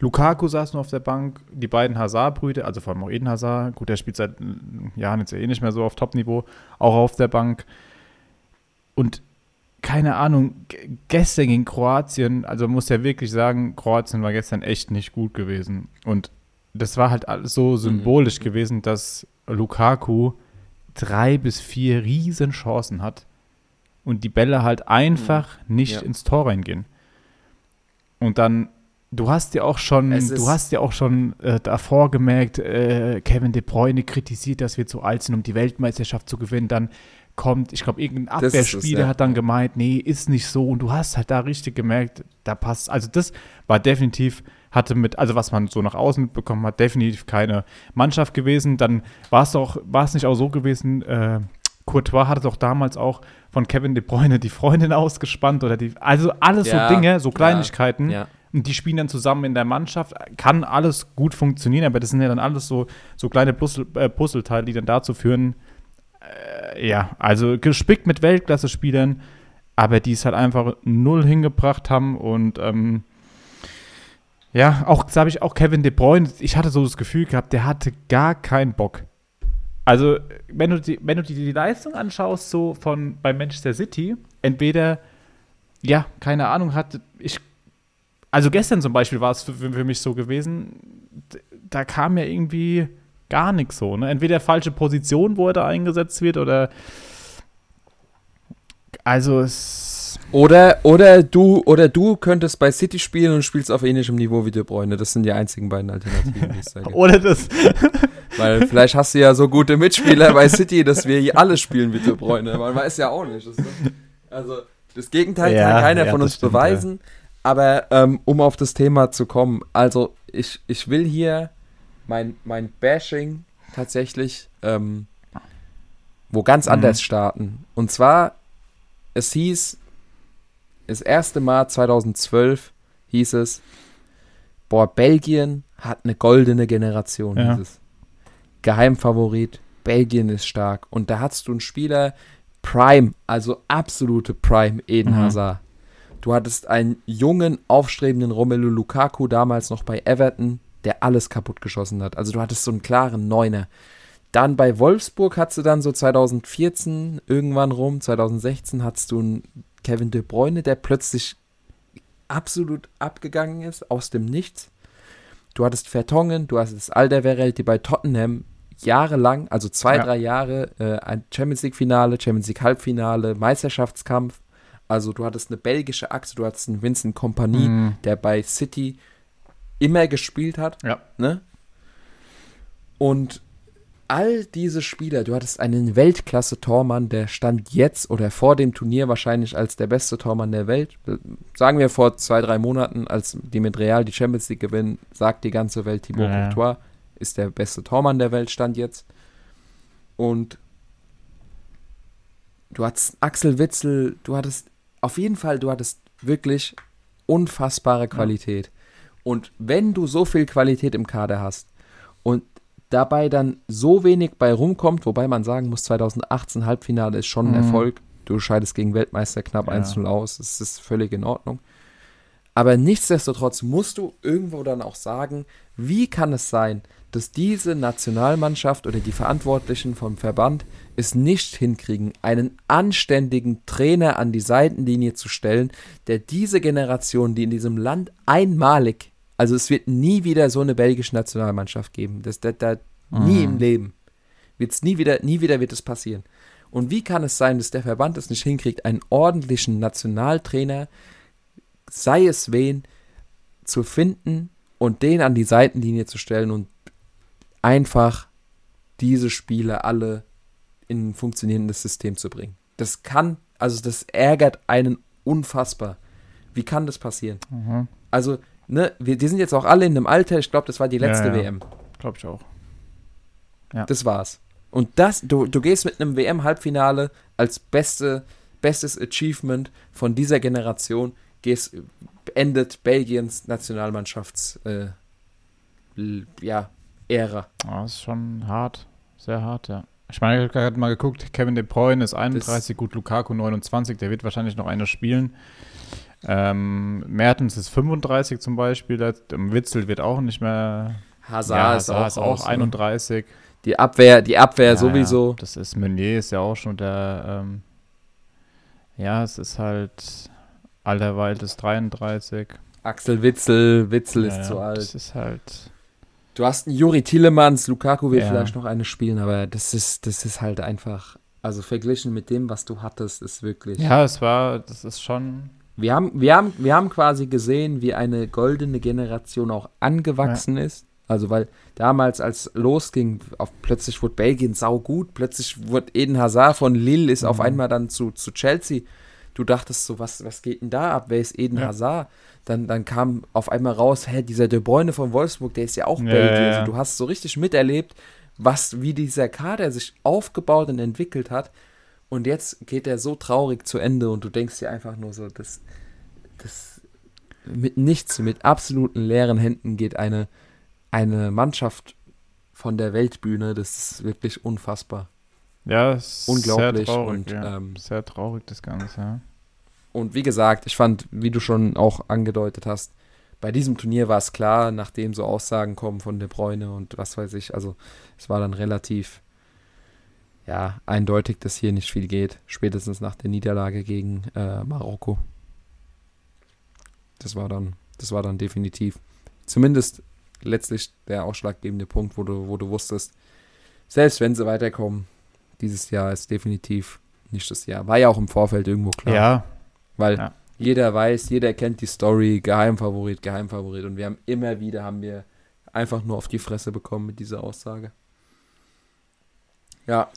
Lukaku saß nur auf der Bank, die beiden Hazard-Brüder, also vor allem auch Eden Hazard, gut, der spielt seit Jahren jetzt eh nicht mehr so auf Top-Niveau, auch auf der Bank. Und keine Ahnung, gestern gegen Kroatien, also man muss ja wirklich sagen, Kroatien war gestern echt nicht gut gewesen. Und das war halt alles so symbolisch mhm. gewesen, dass Lukaku drei bis vier riesen Chancen hat und die Bälle halt einfach mhm. nicht ja. ins Tor reingehen. Und dann, du hast ja auch schon, du hast ja auch schon äh, davor gemerkt, äh, Kevin De Bruyne kritisiert, dass wir zu alt sind, um die Weltmeisterschaft zu gewinnen. Dann kommt, ich glaube, irgendein Abwehrspieler ja. hat dann gemeint, nee, ist nicht so. Und du hast halt da richtig gemerkt, da passt. Also das war definitiv hatte mit, also was man so nach außen mitbekommen hat, definitiv keine Mannschaft gewesen. Dann war es doch, war es nicht auch so gewesen, äh, Courtois hatte doch damals auch von Kevin De Bruyne die Freundin ausgespannt oder die, also alles ja, so Dinge, so Kleinigkeiten. Ja, ja. Und die spielen dann zusammen in der Mannschaft. Kann alles gut funktionieren, aber das sind ja dann alles so, so kleine Puzzle, äh, Puzzleteile, die dann dazu führen, äh, ja, also gespickt mit Weltklasse-Spielern, aber die es halt einfach null hingebracht haben und ähm, ja, auch, habe ich, auch Kevin De Bruyne, ich hatte so das Gefühl gehabt, der hatte gar keinen Bock. Also, wenn du die, wenn du die, die Leistung anschaust, so von bei Manchester City, entweder, ja, keine Ahnung, hat ich, also gestern zum Beispiel war es für, für mich so gewesen, da kam ja irgendwie gar nichts so, ne? Entweder falsche Position, wo er da eingesetzt wird, oder also es oder, oder, du, oder du könntest bei City spielen und spielst auf ähnlichem Niveau wie De Bruyne. Das sind die einzigen beiden Alternativen, die da gibt. Oder das. Weil vielleicht hast du ja so gute Mitspieler bei City, dass wir hier alle spielen wie De Bruyne. Man weiß ja auch nicht. Das, also das Gegenteil ja, kann keiner ja, von uns stimmt, beweisen. Ja. Aber ähm, um auf das Thema zu kommen, also ich, ich will hier mein, mein Bashing tatsächlich ähm, wo ganz mhm. anders starten. Und zwar, es hieß, das erste Mal 2012 hieß es, boah, Belgien hat eine goldene Generation, ja. hieß es. Geheimfavorit, Belgien ist stark. Und da hattest du einen Spieler, Prime, also absolute Prime, Eden mhm. Hazard. Du hattest einen jungen, aufstrebenden Romelu Lukaku, damals noch bei Everton, der alles kaputt geschossen hat. Also du hattest so einen klaren Neuner. Dann bei Wolfsburg hattest du dann so 2014 irgendwann rum, 2016 hattest du einen Kevin De Bruyne, der plötzlich absolut abgegangen ist aus dem Nichts. Du hattest Vertongen, du hattest Alderweireld, die bei Tottenham jahrelang, also zwei, ja. drei Jahre, äh, ein Champions League Finale, Champions League Halbfinale, Meisterschaftskampf. Also du hattest eine belgische Achse, du hattest einen Vincent Kompanie, mm. der bei City immer gespielt hat. Ja. Ne? Und all diese Spieler, du hattest einen Weltklasse-Tormann, der stand jetzt oder vor dem Turnier wahrscheinlich als der beste Tormann der Welt. Sagen wir vor zwei, drei Monaten, als die mit Real die Champions League gewinnen, sagt die ganze Welt, Thibaut ja, Courtois ist der beste Tormann der Welt, stand jetzt. Und du hattest Axel Witzel, du hattest auf jeden Fall, du hattest wirklich unfassbare Qualität. Ja. Und wenn du so viel Qualität im Kader hast und dabei dann so wenig bei rumkommt, wobei man sagen muss, 2018 Halbfinale ist schon ein mhm. Erfolg. Du scheidest gegen Weltmeister knapp ja. 1-0 aus, das ist völlig in Ordnung. Aber nichtsdestotrotz musst du irgendwo dann auch sagen, wie kann es sein, dass diese Nationalmannschaft oder die Verantwortlichen vom Verband es nicht hinkriegen, einen anständigen Trainer an die Seitenlinie zu stellen, der diese Generation, die in diesem Land einmalig, also es wird nie wieder so eine belgische Nationalmannschaft geben, das, das, das mhm. nie im Leben, wird es nie wieder, nie wieder wird es passieren. Und wie kann es sein, dass der Verband es nicht hinkriegt, einen ordentlichen Nationaltrainer, sei es wen, zu finden und den an die Seitenlinie zu stellen und einfach diese Spiele alle in ein funktionierendes System zu bringen. Das kann, also das ärgert einen unfassbar. Wie kann das passieren? Mhm. Also, ne, wir, die sind jetzt auch alle in einem Alter, ich glaube, das war die letzte ja, ja. WM. Glaube ich auch. Ja. Das war's. Und das, du, du gehst mit einem WM-Halbfinale als beste, bestes Achievement von dieser Generation, gehst, endet Belgiens Nationalmannschafts äh, ja, Ära. Oh, das ist schon hart. Sehr hart, ja. Ich meine, ich habe gerade mal geguckt, Kevin De Bruyne ist 31, das gut, Lukaku 29, der wird wahrscheinlich noch eine spielen. Ähm, Mertens ist 35 zum Beispiel, Witzel wird auch nicht mehr. Hazard, ja, Hazard ist auch, ist auch 31. Ne? Die Abwehr, die Abwehr ja, sowieso. Ja, das ist Meunier ist ja auch schon der. Ähm, ja, es ist halt. Alderweil ist 33. Axel Witzel, Witzel ist zu alt. Das ist halt. Du hast einen Juri Tillemans, Lukaku will vielleicht noch eine spielen, aber das ist, das ist halt einfach, also verglichen mit dem, was du hattest, ist wirklich. Ja, es war, das ist schon. Wir haben, wir haben, wir haben quasi gesehen, wie eine goldene Generation auch angewachsen ja. ist. Also, weil damals, als losging, auf, plötzlich wurde Belgien saugut, plötzlich wurde Eden Hazard von Lille, ist mhm. auf einmal dann zu, zu Chelsea. Du dachtest so, was, was geht denn da ab? Wer ist Eden ja. Hazard? dann, dann kam auf einmal raus, hä, dieser De Bruyne von Wolfsburg, der ist ja auch ja, Belgier. Also du hast so richtig miterlebt, was, wie dieser Kader sich aufgebaut und entwickelt hat. Und jetzt geht er so traurig zu Ende und du denkst dir einfach nur so, das, das mit nichts, mit absoluten leeren Händen geht eine, eine Mannschaft von der Weltbühne, das ist wirklich unfassbar. Ja, es ist unglaublich sehr traurig, und ja. ähm, sehr traurig das Ganze. Ja. Und wie gesagt, ich fand, wie du schon auch angedeutet hast, bei diesem Turnier war es klar, nachdem so Aussagen kommen von De Bruyne und was weiß ich, also es war dann relativ ja, eindeutig, dass hier nicht viel geht, spätestens nach der Niederlage gegen äh, Marokko. Das war dann, das war dann definitiv zumindest letztlich der ausschlaggebende Punkt, wo du, wo du wusstest, selbst wenn sie weiterkommen, dieses Jahr ist definitiv nicht das Jahr. War ja auch im Vorfeld irgendwo klar. Ja, weil ja. jeder weiß, jeder kennt die Story, Geheimfavorit, Geheimfavorit. Und wir haben immer wieder, haben wir einfach nur auf die Fresse bekommen mit dieser Aussage. Ja.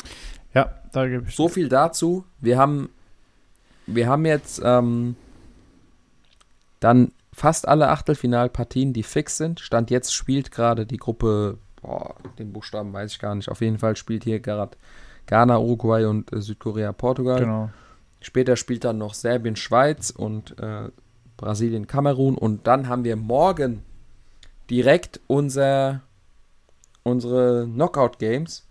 Ja, da gebe ich. So viel dazu. Wir haben, wir haben jetzt ähm, dann fast alle Achtelfinalpartien, die fix sind. Stand jetzt spielt gerade die Gruppe, boah, den Buchstaben weiß ich gar nicht. Auf jeden Fall spielt hier gerade Ghana, Uruguay und äh, Südkorea, Portugal. Genau. Später spielt dann noch Serbien, Schweiz und äh, Brasilien, Kamerun. Und dann haben wir morgen direkt unser, unsere Knockout-Games.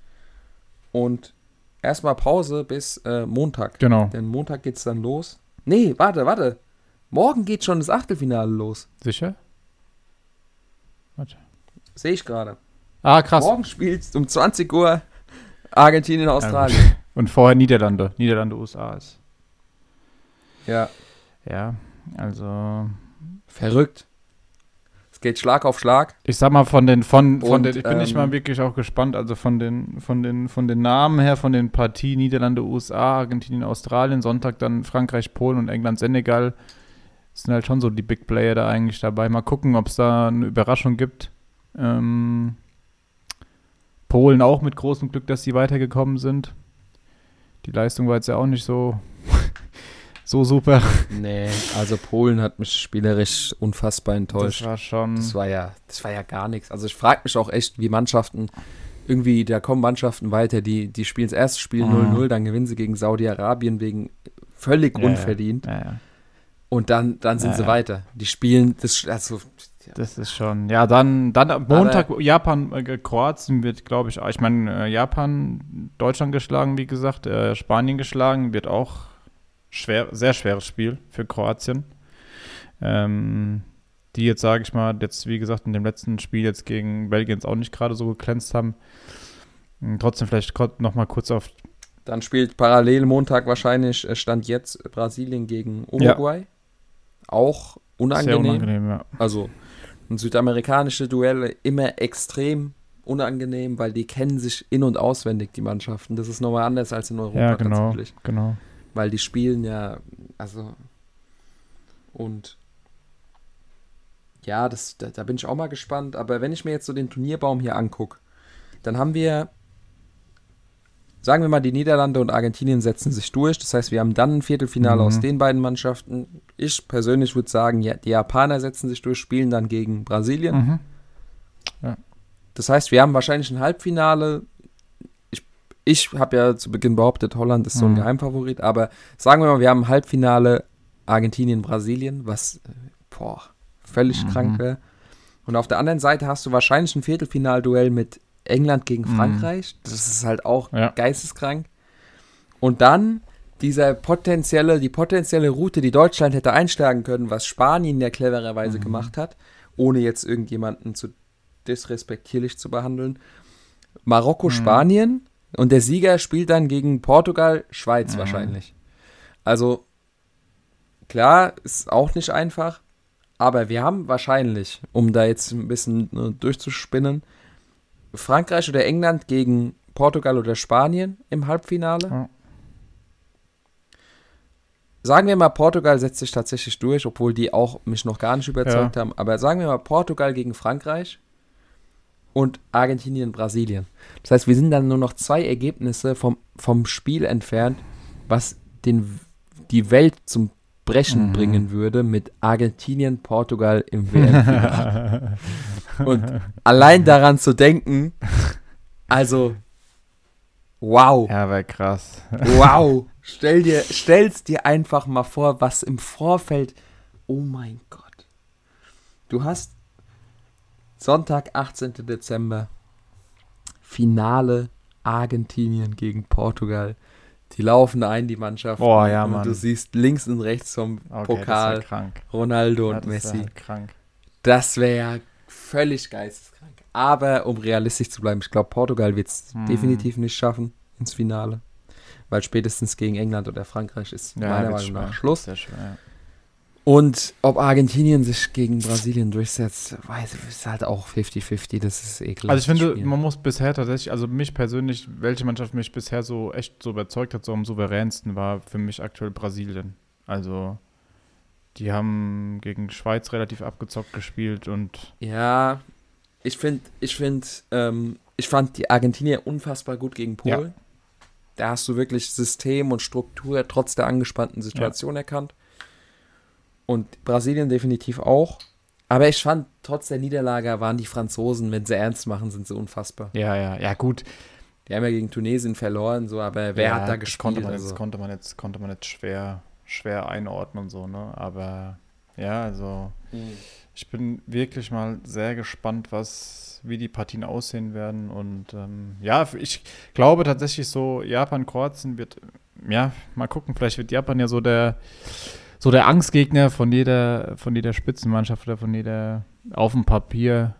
Und erstmal Pause bis äh, Montag. Genau. Denn Montag geht es dann los. Nee, warte, warte. Morgen geht schon das Achtelfinale los. Sicher? Warte. Sehe ich gerade. Ah, krass. Morgen spielt um 20 Uhr Argentinien, Australien. Und vorher Niederlande. Niederlande, USA ist. Ja. Ja, also. Verrückt. Geht Schlag auf Schlag. Ich sag mal, von den, von, von Und, den, ich bin ähm, nicht mal wirklich auch gespannt, also von den, von den, von den Namen her, von den Partien Niederlande, USA, Argentinien, Australien, Sonntag dann Frankreich, Polen und England, Senegal. Das sind halt schon so die Big Player da eigentlich dabei. Mal gucken, ob es da eine Überraschung gibt. Ähm, Polen auch mit großem Glück, dass sie weitergekommen sind. Die Leistung war jetzt ja auch nicht so so super. Nee, also Polen hat mich spielerisch unfassbar enttäuscht. Das war schon. Das war ja, das war ja gar nichts. Also ich frage mich auch echt, wie Mannschaften, irgendwie, da kommen Mannschaften weiter, die, die spielen das erste Spiel 0-0, mhm. dann gewinnen sie gegen Saudi-Arabien wegen völlig ja, unverdient. Ja, ja. Und dann, dann sind sie weiter. Die spielen das, also das ist schon, ja, dann, dann Montag Aber Japan, äh, Kroatien wird, glaube ich, ich meine, äh, Japan, Deutschland geschlagen, wie gesagt, äh, Spanien geschlagen, wird auch schwer, sehr schweres Spiel für Kroatien. ähm, die jetzt, sage ich mal, jetzt wie gesagt in dem letzten Spiel jetzt gegen Belgien auch nicht gerade so geglänzt haben. Hm, trotzdem vielleicht noch mal kurz auf. Dann spielt parallel Montag wahrscheinlich, äh, stand jetzt Brasilien gegen Uruguay. Ja. Auch unangenehm. Sehr unangenehm, ja. Also südamerikanische Duelle immer extrem unangenehm, weil die kennen sich in- und auswendig, die Mannschaften. Das ist nochmal anders als in Europa ja, genau, tatsächlich. genau. Weil die spielen ja, also und ja, das, da, da bin ich auch mal gespannt. Aber wenn ich mir jetzt so den Turnierbaum hier angucke, dann haben wir, sagen wir mal, die Niederlande und Argentinien setzen sich durch. Das heißt, wir haben dann ein Viertelfinale mhm. aus den beiden Mannschaften. Ich persönlich würde sagen, ja, die Japaner setzen sich durch, spielen dann gegen Brasilien. Mhm. Ja. Das heißt, wir haben wahrscheinlich ein Halbfinale. Ich, habe ja zu Beginn behauptet, Holland ist so ein mhm. Geheimfavorit, aber sagen wir mal, wir haben Halbfinale Argentinien, Brasilien, was, boah, völlig mhm. krank wäre. Und auf der anderen Seite hast du wahrscheinlich ein Viertelfinalduell mit England gegen mhm. Frankreich. Das ist halt auch ja. geisteskrank. Und dann dieser potenzielle, die potenzielle Route, die Deutschland hätte einschlagen können, was Spanien ja clevererweise mhm. gemacht hat, ohne jetzt irgendjemanden zu disrespektierlich zu behandeln. Marokko, mhm. Spanien und der Sieger spielt dann gegen Portugal, Schweiz mhm. wahrscheinlich. Also klar, ist auch nicht einfach, aber wir haben wahrscheinlich, um da jetzt ein bisschen äh, durchzuspinnen, Frankreich oder England gegen Portugal oder Spanien im Halbfinale. Ja. Sagen wir mal, Portugal setzt sich tatsächlich durch, obwohl die auch mich noch gar nicht überzeugt ja. haben. Aber sagen wir mal, Portugal gegen Frankreich und Argentinien, Brasilien. Das heißt, wir sind dann nur noch zwei Ergebnisse vom, vom Spiel entfernt, was den, die Welt zum Brechen mhm. bringen würde mit Argentinien, Portugal im WM. und allein daran zu denken, also wow. Ja, wäre krass. wow. Stell dir, stell's dir einfach mal vor, was im Vorfeld. Oh mein Gott. Du hast Sonntag, 18. Dezember. Finale Argentinien gegen Portugal. Die laufen ein, die Mannschaft. Oh ja, Mann. Und du siehst links und rechts vom okay, Pokal Ronaldo und das Messi. Halt krank. Das wäre ja völlig geisteskrank. Aber um realistisch zu bleiben, ich glaube, Portugal wird es hm. definitiv nicht schaffen ins Finale. Weil spätestens gegen England oder Frankreich ist ja, meiner Meinung nach Schluss. Sehr schwer, ja. Und ob Argentinien sich gegen Brasilien durchsetzt, weiß ich, ist halt auch 50-50, das ist ekelhaft. Also ich finde, man muss bisher tatsächlich, also mich persönlich, welche Mannschaft mich bisher so echt so überzeugt hat, so am souveränsten war für mich aktuell Brasilien. Also die haben gegen Schweiz relativ abgezockt gespielt und Ja, ich finde, ich finde, ähm, ich fand die Argentinier unfassbar gut gegen Polen. Ja. Da hast du wirklich System und Struktur trotz der angespannten Situation ja. erkannt. Und Brasilien definitiv auch. Aber ich fand, trotz der Niederlage waren die Franzosen, wenn sie ernst machen, sind sie unfassbar. Ja, ja, ja, gut. Die haben ja gegen Tunesien verloren, so, aber wer ja, hat da gespielt? Konnte man, also? jetzt, konnte man jetzt, konnte man jetzt schwer, schwer einordnen, so, ne? Aber ja, also mhm. ich bin wirklich mal sehr gespannt, was, wie die Partien aussehen werden. Und ähm, ja, ich glaube tatsächlich so, Japan, Kroatien wird, ja, mal gucken, vielleicht wird Japan ja so der so der Angstgegner von jeder, von jeder Spitzenmannschaft oder von jeder auf dem Papier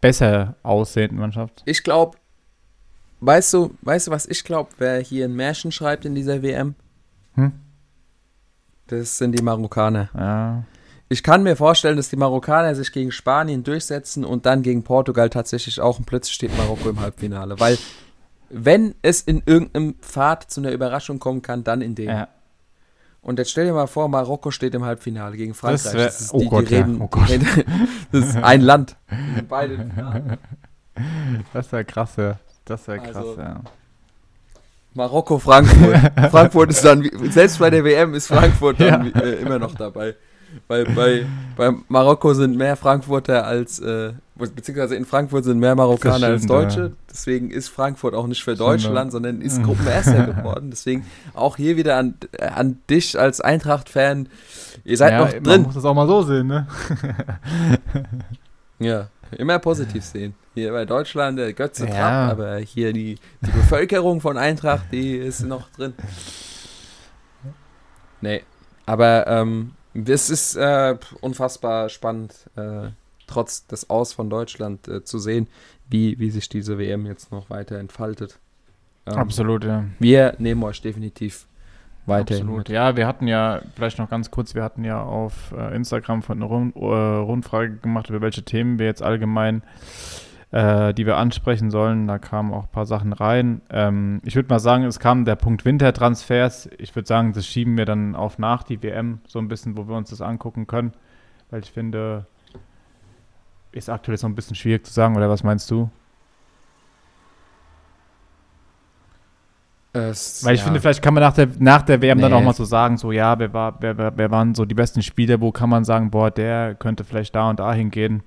besser aussehenden Mannschaft. Ich glaube, weißt du, weißt du, was ich glaube, wer hier ein Märchen schreibt in dieser WM? Hm? Das sind die Marokkaner. Ja. Ich kann mir vorstellen, dass die Marokkaner sich gegen Spanien durchsetzen und dann gegen Portugal tatsächlich auch und plötzlich steht Marokko im Halbfinale. Weil, wenn es in irgendeinem Pfad zu einer Überraschung kommen kann, dann in dem. Ja. Und jetzt stell dir mal vor, Marokko steht im Halbfinale gegen Frankreich. Das, wär, das ist, oh die, Gott, die reden, ja. oh Gott. Das ist ein Land. Beide Das wäre krass, ja. Das wäre krass, also, ja. Marokko, Frankfurt. Frankfurt ist dann, selbst bei der WM ist Frankfurt dann ja. äh, immer noch dabei. Weil bei, bei Marokko sind mehr Frankfurter als, äh, beziehungsweise in Frankfurt sind mehr Marokkaner stimmt, als Deutsche. Ja. Deswegen ist Frankfurt auch nicht für Deutschland, sondern ist Gruppenerster geworden. Deswegen auch hier wieder an, an dich als Eintracht-Fan. Ihr seid ja, noch drin. Man muss das auch mal so sehen, ne? ja, immer positiv sehen. Hier bei Deutschland der Götze ja. Trapp, aber hier die, die Bevölkerung von Eintracht, die ist noch drin. Nee, aber ähm, Es ist äh, unfassbar spannend, äh, trotz des Aus von Deutschland äh, zu sehen, wie, wie sich diese WM jetzt noch weiter entfaltet. Ähm, Absolut, ja. Wir nehmen euch definitiv weiter. Absolut. Ja, wir hatten ja, vielleicht noch ganz kurz, wir hatten ja auf äh, Instagram von einer Rund, äh, Rundfrage gemacht, über welche Themen wir jetzt allgemein äh, die wir ansprechen sollen. Da kamen auch ein paar Sachen rein. Ähm, ich würde mal sagen, es kam der Punkt Wintertransfers. Ich würde sagen, das schieben wir dann auf nach die WM, so ein bisschen, wo wir uns das angucken können. Weil ich finde, ist aktuell so ein bisschen schwierig zu sagen, oder was meinst du? Es, Weil ich ja. finde, vielleicht kann man nach der, nach der WM nee. dann auch mal so sagen, so ja, wer, war, wer, wer, wer waren so die besten Spieler, wo kann man sagen, boah, der könnte vielleicht da und da hingehen.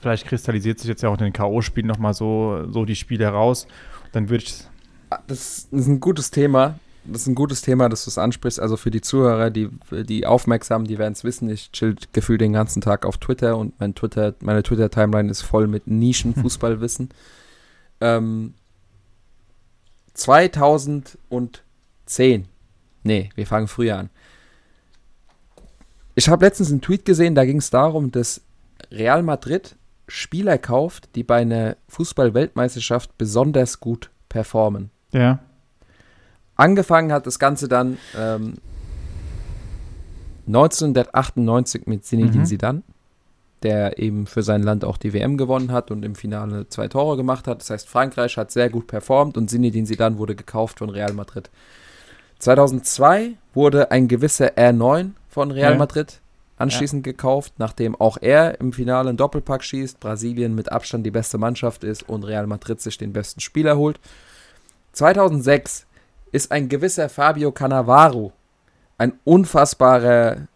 Vielleicht kristallisiert sich jetzt ja auch in den K.O.-Spielen nochmal so, so die Spiele raus. Dann würde ich. Ah, das ist ein gutes Thema. Das ist ein gutes Thema, dass du es ansprichst. Also für die Zuhörer, die, die Aufmerksamen, die werden es wissen. Ich chill gefühlt den ganzen Tag auf Twitter und mein Twitter, meine Twitter-Timeline ist voll mit Nischenfußballwissen. ähm, 2010. Nee, wir fangen früher an. Ich habe letztens einen Tweet gesehen, da ging es darum, dass Real Madrid Spieler kauft, die bei einer Fußball-Weltmeisterschaft besonders gut performen. Ja. Angefangen hat das Ganze dann ähm, 1998 mit Zinedine mhm. Zidane, der eben für sein Land auch die WM gewonnen hat und im Finale zwei Tore gemacht hat. Das heißt, Frankreich hat sehr gut performt und Zinedine Zidane wurde gekauft von Real Madrid. 2002 wurde ein gewisser R9 von Real ja. Madrid anschließend ja. gekauft, nachdem auch er im Finale einen Doppelpack schießt, Brasilien mit Abstand die beste Mannschaft ist und Real Madrid sich den besten Spieler holt. 2006 ist ein gewisser Fabio Cannavaro ein unfassbarer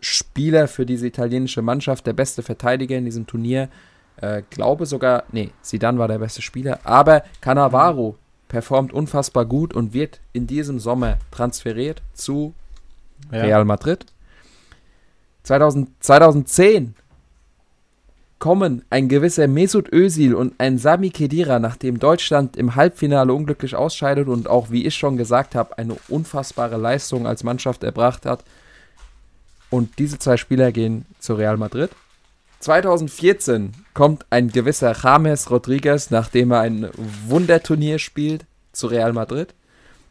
Spieler für diese italienische Mannschaft, der beste Verteidiger in diesem Turnier. Äh, glaube sogar, nee, Sidan war der beste Spieler, aber Cannavaro performt unfassbar gut und wird in diesem Sommer transferiert zu ja. Real Madrid. 2000, 2010 kommen ein gewisser Mesut Özil und ein Sami Khedira, nachdem Deutschland im Halbfinale unglücklich ausscheidet und auch, wie ich schon gesagt habe, eine unfassbare Leistung als Mannschaft erbracht hat. Und diese zwei Spieler gehen zu Real Madrid. 2014 kommt ein gewisser James Rodriguez, nachdem er ein Wunderturnier spielt, zu Real Madrid.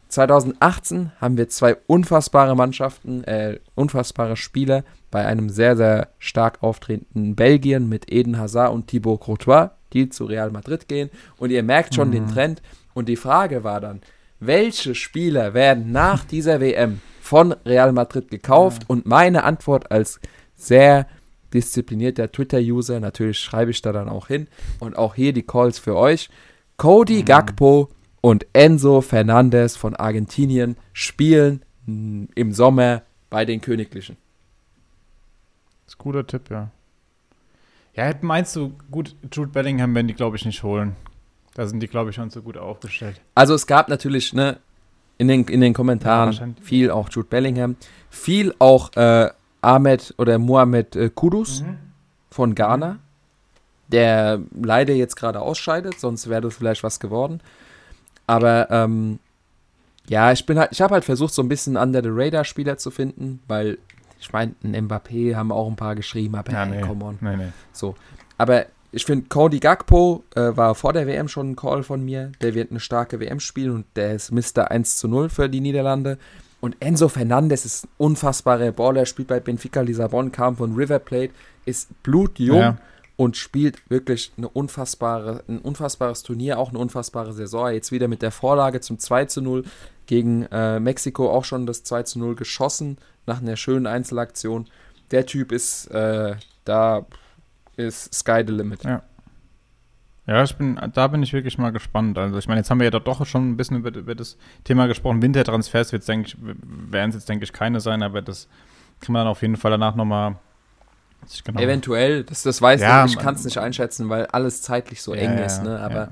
2018 haben wir zwei unfassbare Mannschaften, äh, unfassbare Spieler bei einem sehr, sehr stark auftretenden Belgien mit Eden Hazard und Thibaut Courtois, die zu Real Madrid gehen. Und ihr merkt schon mhm. den Trend. Und die Frage war dann, welche Spieler werden nach dieser WM von Real Madrid gekauft? Ja. Und meine Antwort als sehr disziplinierter Twitter-User, natürlich schreibe ich da dann auch hin und auch hier die Calls für euch. Cody mhm. Gakpo und Enzo Fernandez von Argentinien spielen im Sommer bei den Königlichen. Das ist ein guter Tipp, ja. Ja, meinst du, gut, Jude Bellingham werden die, glaube ich, nicht holen. Da sind die, glaube ich, schon so gut aufgestellt. Also es gab natürlich, ne, in den, in den Kommentaren ja, viel auch Jude Bellingham, viel auch äh, Ahmed oder Mohamed äh, Kudus mhm. von Ghana, der leider jetzt gerade ausscheidet, sonst wäre das vielleicht was geworden. Aber ähm, ja, ich bin halt, ich habe halt versucht, so ein bisschen under the radar Spieler zu finden, weil ich meine, ein Mbappé haben auch ein paar geschrieben, aber ja, hey, nee, come on. Nee, nee. So. Aber ich finde, Cody Gakpo äh, war vor der WM schon ein Call von mir. Der wird eine starke WM spielen und der ist Mr. 1 zu 0 für die Niederlande. Und Enzo Fernandes ist ein unfassbarer Baller, spielt bei Benfica Lissabon, kam von River Plate, ist blutjung. Ja und spielt wirklich eine unfassbare, ein unfassbares Turnier, auch eine unfassbare Saison. Jetzt wieder mit der Vorlage zum 2 zu 0 gegen äh, Mexiko auch schon das 2 zu 0 geschossen nach einer schönen Einzelaktion. Der Typ ist, äh, da ist Sky the Limit. Ja. Ja, ich bin, da bin ich wirklich mal gespannt. Also ich meine, jetzt haben wir ja doch schon ein bisschen über, über das Thema gesprochen. Wintertransfers werden es jetzt, denke ich, keine sein, aber das kann man dann auf jeden Fall danach nochmal Genau. Eventuell, das, das weiß ja, ich, ich kann es nicht einschätzen, weil alles zeitlich so ja, eng ist, ne? Aber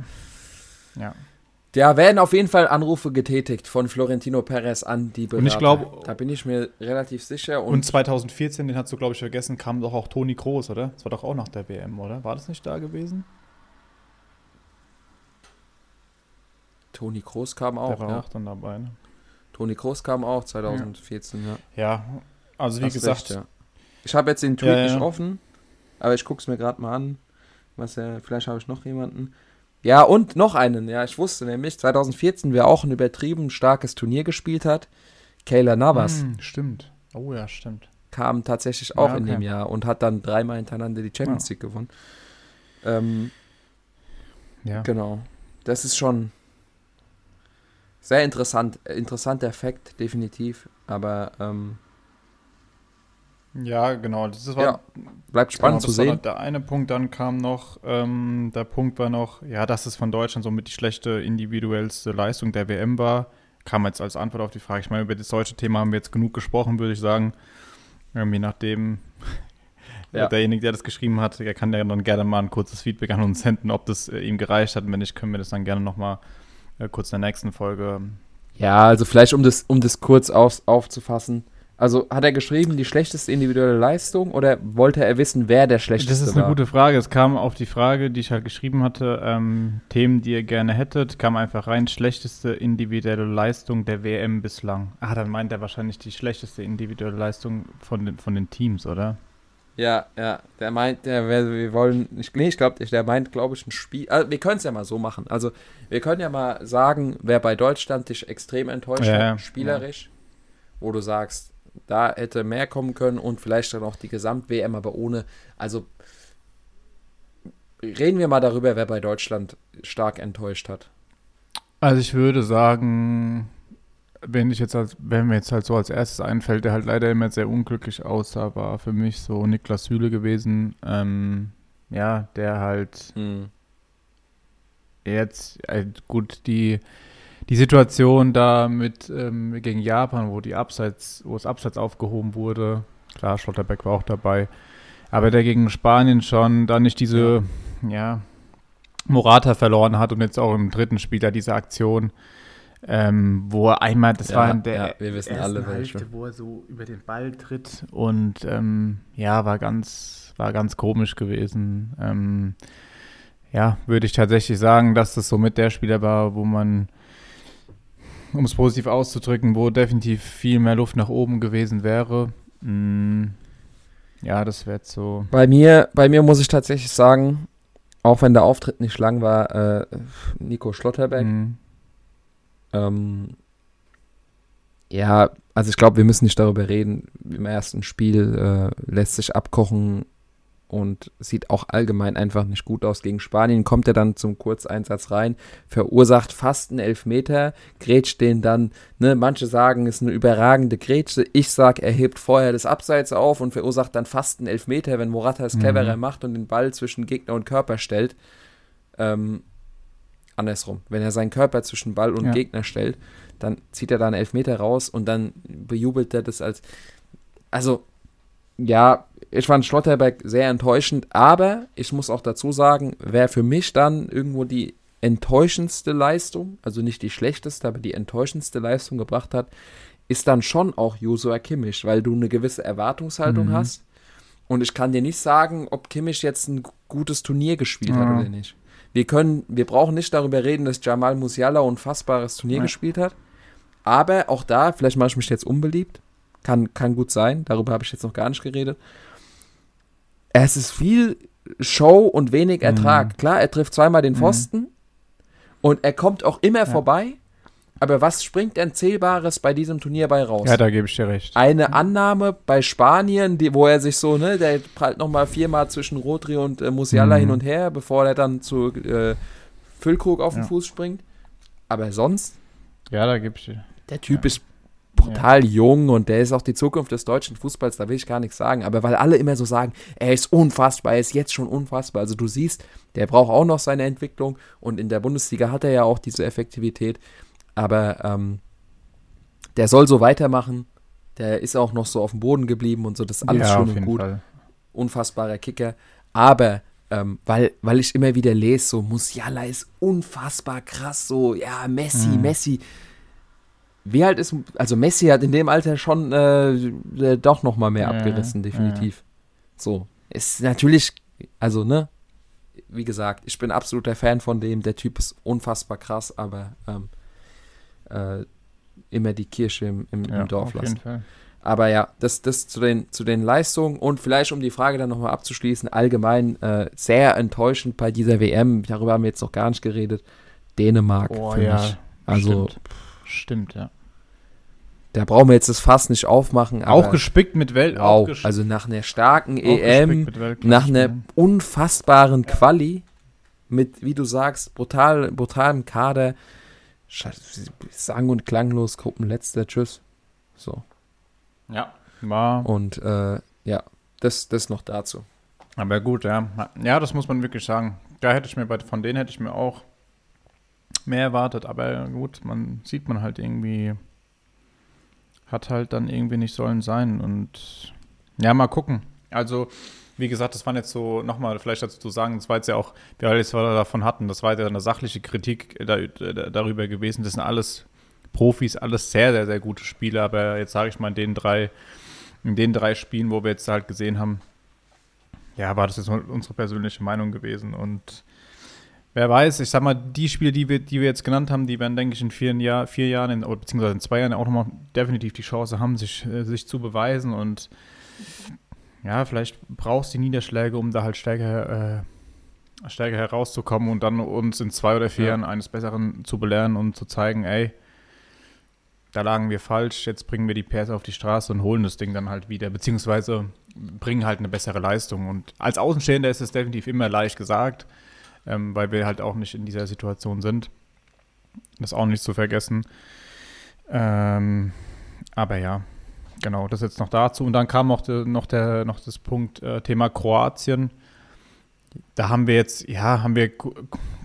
ja. Da werden auf jeden Fall Anrufe getätigt von Florentino Perez an die Berater. Und ich glaube, da bin ich mir relativ sicher. Und, und 2014, den hast du glaube ich vergessen, kam doch auch Toni Kroos, oder? Das war doch auch nach der WM, oder? War das nicht da gewesen? Toni Kroos kam auch. Der war ja. auch dann dabei. Ne? Toni Kroos kam auch 2014, ja. Ja, also wie Hast gesagt, recht, ja Ich habe jetzt den Tweet Ja, ja. nicht offen, aber ich gucke es mir gerade mal an. Was ja, vielleicht habe ich noch jemanden. Ja, und noch einen. Ja, ich wusste nämlich, 2014, wer auch ein übertrieben starkes Turnier gespielt hat, Kayla Navas, Hm, stimmt. Oh ja, stimmt. kam tatsächlich auch Ja, in okay. dem Jahr und hat dann dreimal hintereinander die Champions Ja. League gewonnen. Ähm, Ja. Genau. Das ist schon sehr interessant. Interessanter Fakt, definitiv. Aber ähm, Ja, genau. Das war, ja, bleibt spannend genau, zu sehen. Der eine Punkt, dann kam noch, ähm, der Punkt war noch, ja, dass es von Deutschland somit die schlechte individuellste Leistung der WM war. Kam jetzt als Antwort auf die Frage. Ich meine, über das deutsche Thema haben wir jetzt genug gesprochen, würde ich sagen. Ähm, je nachdem, Ja. derjenige, der das geschrieben hat, der kann ja dann gerne mal ein kurzes Feedback an uns senden, ob das äh, ihm gereicht hat. Und wenn nicht, können wir das dann gerne nochmal äh, kurz in der nächsten Folge. Ja, also vielleicht, um das, um das kurz auf, aufzufassen. Also hat er geschrieben, die schlechteste individuelle Leistung oder wollte er wissen, wer der schlechteste Das ist eine war? gute Frage. Es kam auf die Frage, die ich halt geschrieben hatte, ähm, Themen, die ihr gerne hättet, kam einfach rein, schlechteste individuelle Leistung der WM bislang. Ah, dann meint er wahrscheinlich die schlechteste individuelle Leistung von den, von den Teams, oder? Ja, ja. Der meint, der, wir, wollen, ich, nee, ich glaube, der meint, glaube ich, ein Spiel. Also, wir können es ja mal so machen. Also, wir können ja mal sagen, wer bei Deutschland dich extrem enttäuscht Ja, hat, spielerisch, wo du sagst, da hätte mehr kommen können und vielleicht dann auch die Gesamt-WM, aber ohne. Also, reden wir mal darüber, wer bei Deutschland stark enttäuscht hat. Also ich würde sagen, wenn ich jetzt als, wenn mir jetzt halt so als erstes einfällt, der halt leider immer sehr unglücklich aussah, war für mich so Niklas Süle gewesen. Ähm, ja, der halt Hm. jetzt, äh, gut, die, die Situation da mit ähm, gegen Japan, wo die Abseits, wo das Abseits aufgehoben wurde, klar, Schlotterbeck war auch dabei, aber der gegen Spanien schon da nicht diese, ja, Morata verloren hat und jetzt auch im dritten Spiel da diese Aktion, ähm, wo er einmal, das Ja, war in der ja, wir wissen ersten alle. Hälfte, wo er so über den Ball tritt und ähm, ja, war ganz, war ganz komisch gewesen. Ähm, ja, würde ich tatsächlich sagen, dass das so mit der Spieler war, wo man, um es positiv auszudrücken, wo definitiv viel mehr Luft nach oben gewesen wäre. Mm, ja, das wäre so. Bei mir, bei mir muss ich tatsächlich sagen, auch wenn der Auftritt nicht lang war, äh, Nico Schlotterbeck. Mm, Ähm, ja, also ich glaube, wir müssen nicht darüber reden. Im ersten Spiel äh, lässt sich abkochen und sieht auch allgemein einfach nicht gut aus gegen Spanien. Kommt er dann zum Kurzeinsatz rein, verursacht fast einen Elfmeter, grätscht den dann, ne, manche sagen, ist eine überragende Grätsche. Ich sag, er hebt vorher das Abseits auf und verursacht dann fast einen Elfmeter, wenn Morata es Mhm. cleverer macht und den Ball zwischen Gegner und Körper stellt. Ähm, andersrum. Wenn er seinen Körper zwischen Ball und Ja. Gegner stellt, dann zieht er da einen Elfmeter raus und dann bejubelt er das als. Also, ja, ich fand Schlotterberg sehr enttäuschend, aber ich muss auch dazu sagen, wer für mich dann irgendwo die enttäuschendste Leistung, also nicht die schlechteste, aber die enttäuschendste Leistung gebracht hat, ist dann schon auch Josua Kimmich, weil du eine gewisse Erwartungshaltung Mhm. hast. Und ich kann dir nicht sagen, ob Kimmich jetzt ein gutes Turnier gespielt Ja. hat oder nicht. Wir können, wir brauchen nicht darüber reden, dass Jamal Musiala ein unfassbares Turnier Ja. gespielt hat. Aber auch da, vielleicht mache ich mich jetzt unbeliebt. Kann, kann gut sein. Darüber habe ich jetzt noch gar nicht geredet. Es ist viel Show und wenig Ertrag. Mhm. Klar, er trifft zweimal den Mhm. Pfosten und er kommt auch immer Ja. vorbei. Aber was springt denn Zählbares bei diesem Turnier bei raus? Ja, da gebe ich dir recht. Eine Annahme bei Spanien, die, wo er sich so, ne, der prallt nochmal viermal zwischen Rodri und äh, Musiala Mhm. hin und her, bevor er dann zu äh, Füllkrug auf den Ja. Fuß springt. Aber sonst, Ja, da gebe ich dir. der Typ Ja. ist brutal jung und der ist auch die Zukunft des deutschen Fußballs, da will ich gar nichts sagen. Aber weil alle immer so sagen, er ist unfassbar, er ist jetzt schon unfassbar. Also du siehst, der braucht auch noch seine Entwicklung und in der Bundesliga hat er ja auch diese Effektivität. Aber ähm, der soll so weitermachen. Der ist auch noch so auf dem Boden geblieben und so, das ist alles ja, schön und gut. Fall. Unfassbarer Kicker. Aber ähm, weil, weil ich immer wieder lese, so Musiala ist unfassbar krass, so, ja, Messi, Mhm. Messi. Wie alt ist, also Messi hat in dem Alter schon äh, äh, doch noch mal mehr Ja, abgerissen, ja. definitiv. So, ist natürlich, also, ne, wie gesagt, ich bin absoluter Fan von dem, der Typ ist unfassbar krass, aber ähm, äh, immer die Kirsche im, im, Ja, im Dorf auf lassen. jeden Fall. Aber ja, das, das zu, den, zu den Leistungen und vielleicht, um die Frage dann nochmal abzuschließen, allgemein äh, sehr enttäuschend bei dieser WM, darüber haben wir jetzt noch gar nicht geredet, Dänemark Oh für ja, mich. Also, stimmt. Stimmt, ja. Da brauchen wir jetzt das Fass nicht aufmachen. Auch gespickt mit Welt. auch wow, also nach einer starken EM, Weltklasse nach einer Spielern. unfassbaren Quali, mit, wie du sagst, brutal, brutalem Kader, sang- und klanglos, Gruppenletzter, tschüss. So. Ja. War. Und äh, ja, das, das noch dazu. Aber gut, ja. Ja, das muss man wirklich sagen. Da hätte ich mir bei, von denen hätte ich mir auch mehr erwartet. Aber gut, man sieht man halt irgendwie, hat halt dann irgendwie nicht sollen sein. Und ja, mal gucken. Also, wie gesagt, das waren jetzt so, nochmal vielleicht dazu zu sagen, das war jetzt ja auch, wir was wir davon hatten, das war ja eine sachliche Kritik da, darüber gewesen. Das sind alles Profis, alles sehr, sehr, sehr gute Spieler. Aber jetzt sage ich mal, in den drei, in den drei Spielen, wo wir jetzt halt gesehen haben, ja, war das jetzt unsere persönliche Meinung gewesen. Und wer weiß, ich sag mal, die Spiele, die wir, die wir jetzt genannt haben, die werden, denke ich, in vier, Jahr, vier Jahren, in, oder beziehungsweise in zwei Jahren auch nochmal definitiv die Chance haben, sich, äh, sich zu beweisen. Und ja, vielleicht brauchst du die Niederschläge, um da halt stärker, äh, stärker herauszukommen und dann uns in zwei oder vier Ja. Jahren eines Besseren zu belehren und zu zeigen, ey, da lagen wir falsch, jetzt bringen wir die PS auf die Straße und holen das Ding dann halt wieder, beziehungsweise bringen halt eine bessere Leistung. Und als Außenstehender ist es definitiv immer leicht gesagt, ähm, weil wir halt auch nicht in dieser Situation sind. Das auch nicht zu vergessen. Ähm, aber ja, genau, das jetzt noch dazu. Und dann kam noch, der, noch, der, noch das Punkt äh, Thema Kroatien. Da haben wir jetzt, ja, haben wir ku-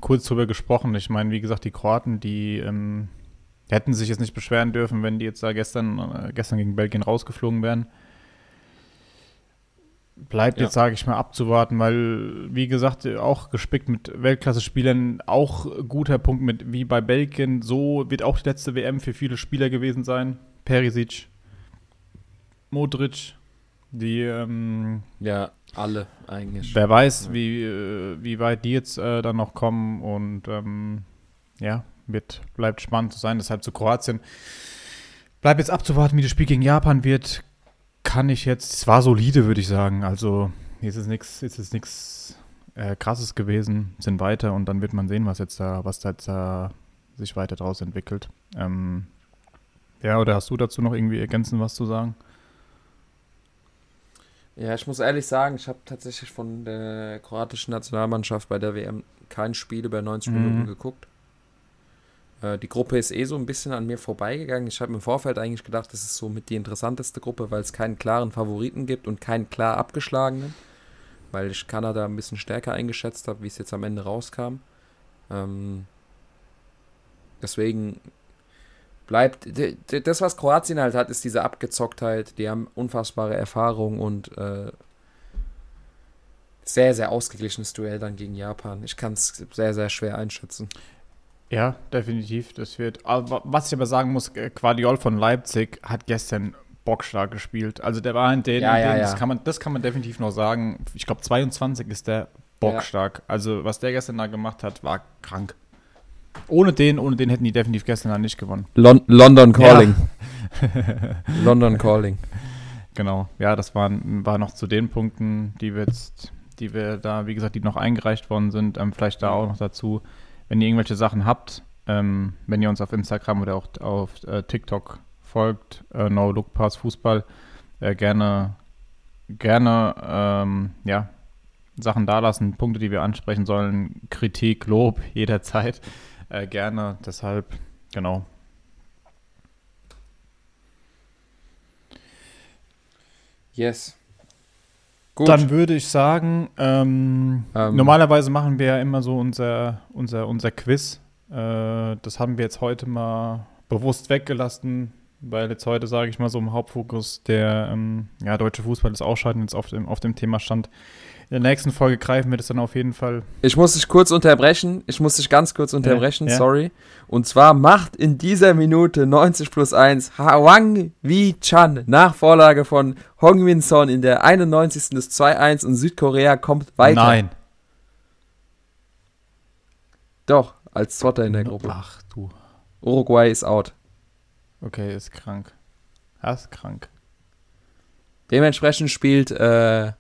kurz drüber gesprochen. Ich meine, wie gesagt, die Kroaten, die ähm, hätten sich jetzt nicht beschweren dürfen, wenn die jetzt da gestern, äh, gestern gegen Belgien rausgeflogen wären. Bleibt Ja. jetzt, sage ich mal, abzuwarten, weil, wie gesagt, auch gespickt mit Weltklasse-Spielern, auch guter Punkt mit, wie bei Belgien, so wird auch die letzte WM für viele Spieler gewesen sein. Perisic, Modric, die, ähm, Ja, alle eigentlich. wer weiß, wie, äh, wie weit die jetzt äh, dann noch kommen und ähm, ja, wird, bleibt spannend zu sein. Deshalb zu Kroatien. Bleibt jetzt abzuwarten, wie das Spiel gegen Japan wird. Kann ich jetzt, es war solide, würde ich sagen. Also, jetzt ist nichts, jetzt ist nichts äh, krasses gewesen, sind weiter und dann wird man sehen, was jetzt da, was da jetzt da sich weiter draus entwickelt. Ähm, ja, oder hast du dazu noch irgendwie ergänzend was zu sagen? Ja, ich muss ehrlich sagen, ich habe tatsächlich von der kroatischen Nationalmannschaft bei der WM kein Spiel über 90 Mhm. Minuten geguckt. Äh, die Gruppe ist eh so ein bisschen an mir vorbeigegangen. Ich habe im Vorfeld eigentlich gedacht, das ist so mit die interessanteste Gruppe, weil es keinen klaren Favoriten gibt und keinen klar abgeschlagenen. Weil ich Kanada ein bisschen stärker eingeschätzt habe, wie es jetzt am Ende rauskam. Ähm, deswegen bleibt das, was Kroatien halt hat, ist diese Abgezocktheit. Die haben unfassbare Erfahrung und äh, sehr, sehr ausgeglichenes Duell dann gegen Japan. Ich kann es sehr, sehr schwer einschätzen. Ja, definitiv. Das wird. Aber was ich aber sagen muss, äh, Quadiol von Leipzig hat gestern bockstark gespielt. Also der war ein den, Ja, ja, den ja. Das, kann man, das kann man definitiv noch sagen. Ich glaube 22 ist der bockstark. Also was der gestern da gemacht hat, war krank. Ohne den, ohne den hätten die definitiv gestern da nicht gewonnen. Lon London Calling. London Calling. Genau. Ja, das waren war noch zu den Punkten, die wir jetzt, die wir da, wie gesagt, die noch eingereicht worden sind. Ähm, vielleicht da auch noch dazu, wenn ihr irgendwelche Sachen habt, ähm, wenn ihr uns auf Instagram oder auch auf äh, TikTok folgt, äh, No Look Pass Fußball, äh, gerne, gerne, ähm, ja, Sachen dalassen, Punkte, die wir ansprechen sollen, Kritik, Lob, jederzeit, äh, gerne. Deshalb, genau. Yes. Gut. Dann würde ich sagen, ähm, Ähm. normalerweise machen wir ja immer so unser, unser, unser Quiz. Äh, das haben wir jetzt heute mal bewusst weggelassen, weil jetzt heute, sage ich mal, so im Hauptfokus der ähm, ja, deutsche Fußball ist Ausscheiden jetzt auf dem, auf dem Thema stand. In der nächsten Folge greifen wir das dann auf jeden Fall. Ich muss dich kurz unterbrechen. Ich muss dich ganz kurz unterbrechen, ja. sorry. Und zwar macht in dieser Minute 90 plus 1 Hwang Wi Chan nach Vorlage von Hong Min Son in der 91. des 2-1 und Südkorea kommt weiter. Nein. Doch, als Zweiter in der Gruppe. Ach du. Uruguay ist out. Okay, ist krank. Das ist krank. Dementsprechend spielt äh,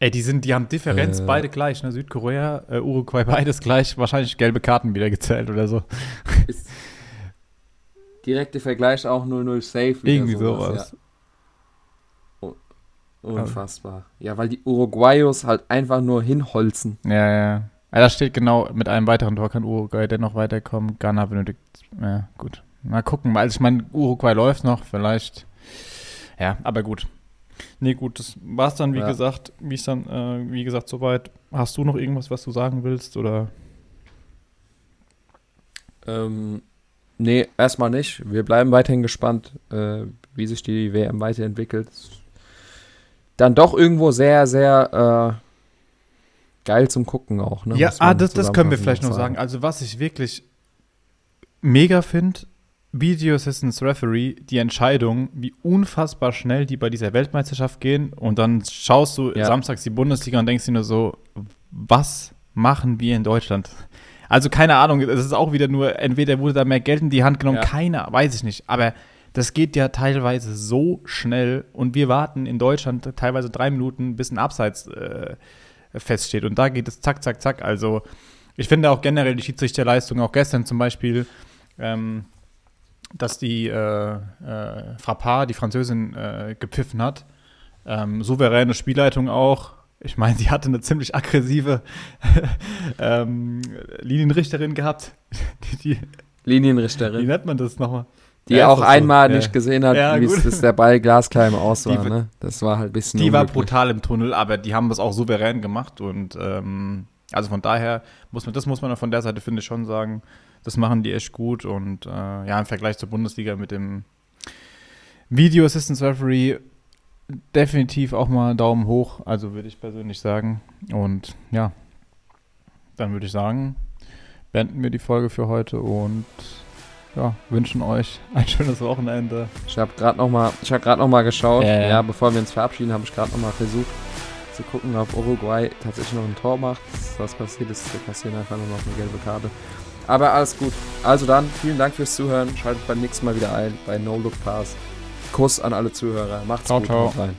Ey, die sind, die haben Differenz Äh. beide gleich, ne? Südkorea, äh, Uruguay beides gleich, wahrscheinlich gelbe Karten wieder gezählt oder so. ist direkte Vergleich auch 0-0 safe. Irgendwie sowas. Ja. Unfassbar. Ja, weil die Uruguayos halt einfach nur hinholzen. Ja, ja. ja. Da steht genau, mit einem weiteren Tor kann Uruguay dennoch weiterkommen. Ghana benötigt. Ja, gut. Mal gucken. Also ich meine, Uruguay läuft noch, vielleicht. Ja, aber gut. Nee, gut, das war's dann, wie Ja. gesagt, wie ich dann, äh, wie gesagt, soweit. Hast du noch irgendwas, was du sagen willst? Oder? Ähm, nee, erstmal nicht. Wir bleiben weiterhin gespannt, äh, wie sich die WM weiterentwickelt. Dann doch irgendwo sehr, sehr äh, geil zum Gucken auch. Ne? Ja, ah, das, das können wir vielleicht noch sagen. Also, was ich wirklich mega finde, Video Assistance Referee, die Entscheidung, wie unfassbar schnell die bei dieser Weltmeisterschaft gehen und dann schaust du Ja. samstags die Bundesliga und denkst dir nur so, was machen wir in Deutschland? Also keine Ahnung, es ist auch wieder nur, entweder wurde da mehr Geld in die Hand genommen, Ja. keiner, weiß ich nicht, aber das geht ja teilweise so schnell und wir warten in Deutschland teilweise drei Minuten, bis ein Abseits äh, feststeht und da geht es zack, zack, zack, also ich finde auch generell die Schiedsrichterleistung, auch gestern zum Beispiel, ähm, dass die äh, äh, Frappard, die Französin, äh, gepfiffen hat. Ähm, souveräne Spielleitung auch. Ich meine, sie hatte eine ziemlich aggressive ähm, Linienrichterin gehabt. Die, die, wie Linienrichterin, nennt man das nochmal? die Ja, auch so? einmal Ja. nicht gesehen hat, Ja, wie es der Ball glasklar im Aus war. Die- ne? Das war halt ein bisschen Die war unglücklich. brutal im Tunnel, aber die haben das auch souverän gemacht und ähm, also von daher muss man, das muss man von der Seite, finde ich, schon sagen, das machen die echt gut und äh, ja, im Vergleich zur Bundesliga mit dem Video Assistance Referee definitiv auch mal Daumen hoch, also würde ich persönlich sagen und ja, dann würde ich sagen, beenden wir die Folge für heute und ja, wünschen euch ein schönes Wochenende. Ich habe gerade noch mal, ich habe gerade noch mal geschaut. Ja, ja. Bevor wir uns verabschieden, habe ich gerade noch mal versucht zu gucken, ob Uruguay tatsächlich noch ein Tor macht. Was passiert ist, wir kassieren einfach nur noch eine gelbe Karte. Aber alles gut. Also dann, vielen Dank fürs Zuhören. Schaltet beim nächsten Mal wieder ein bei No Look Pass. Kuss an alle Zuhörer. Macht's Ciao, gut. ciao.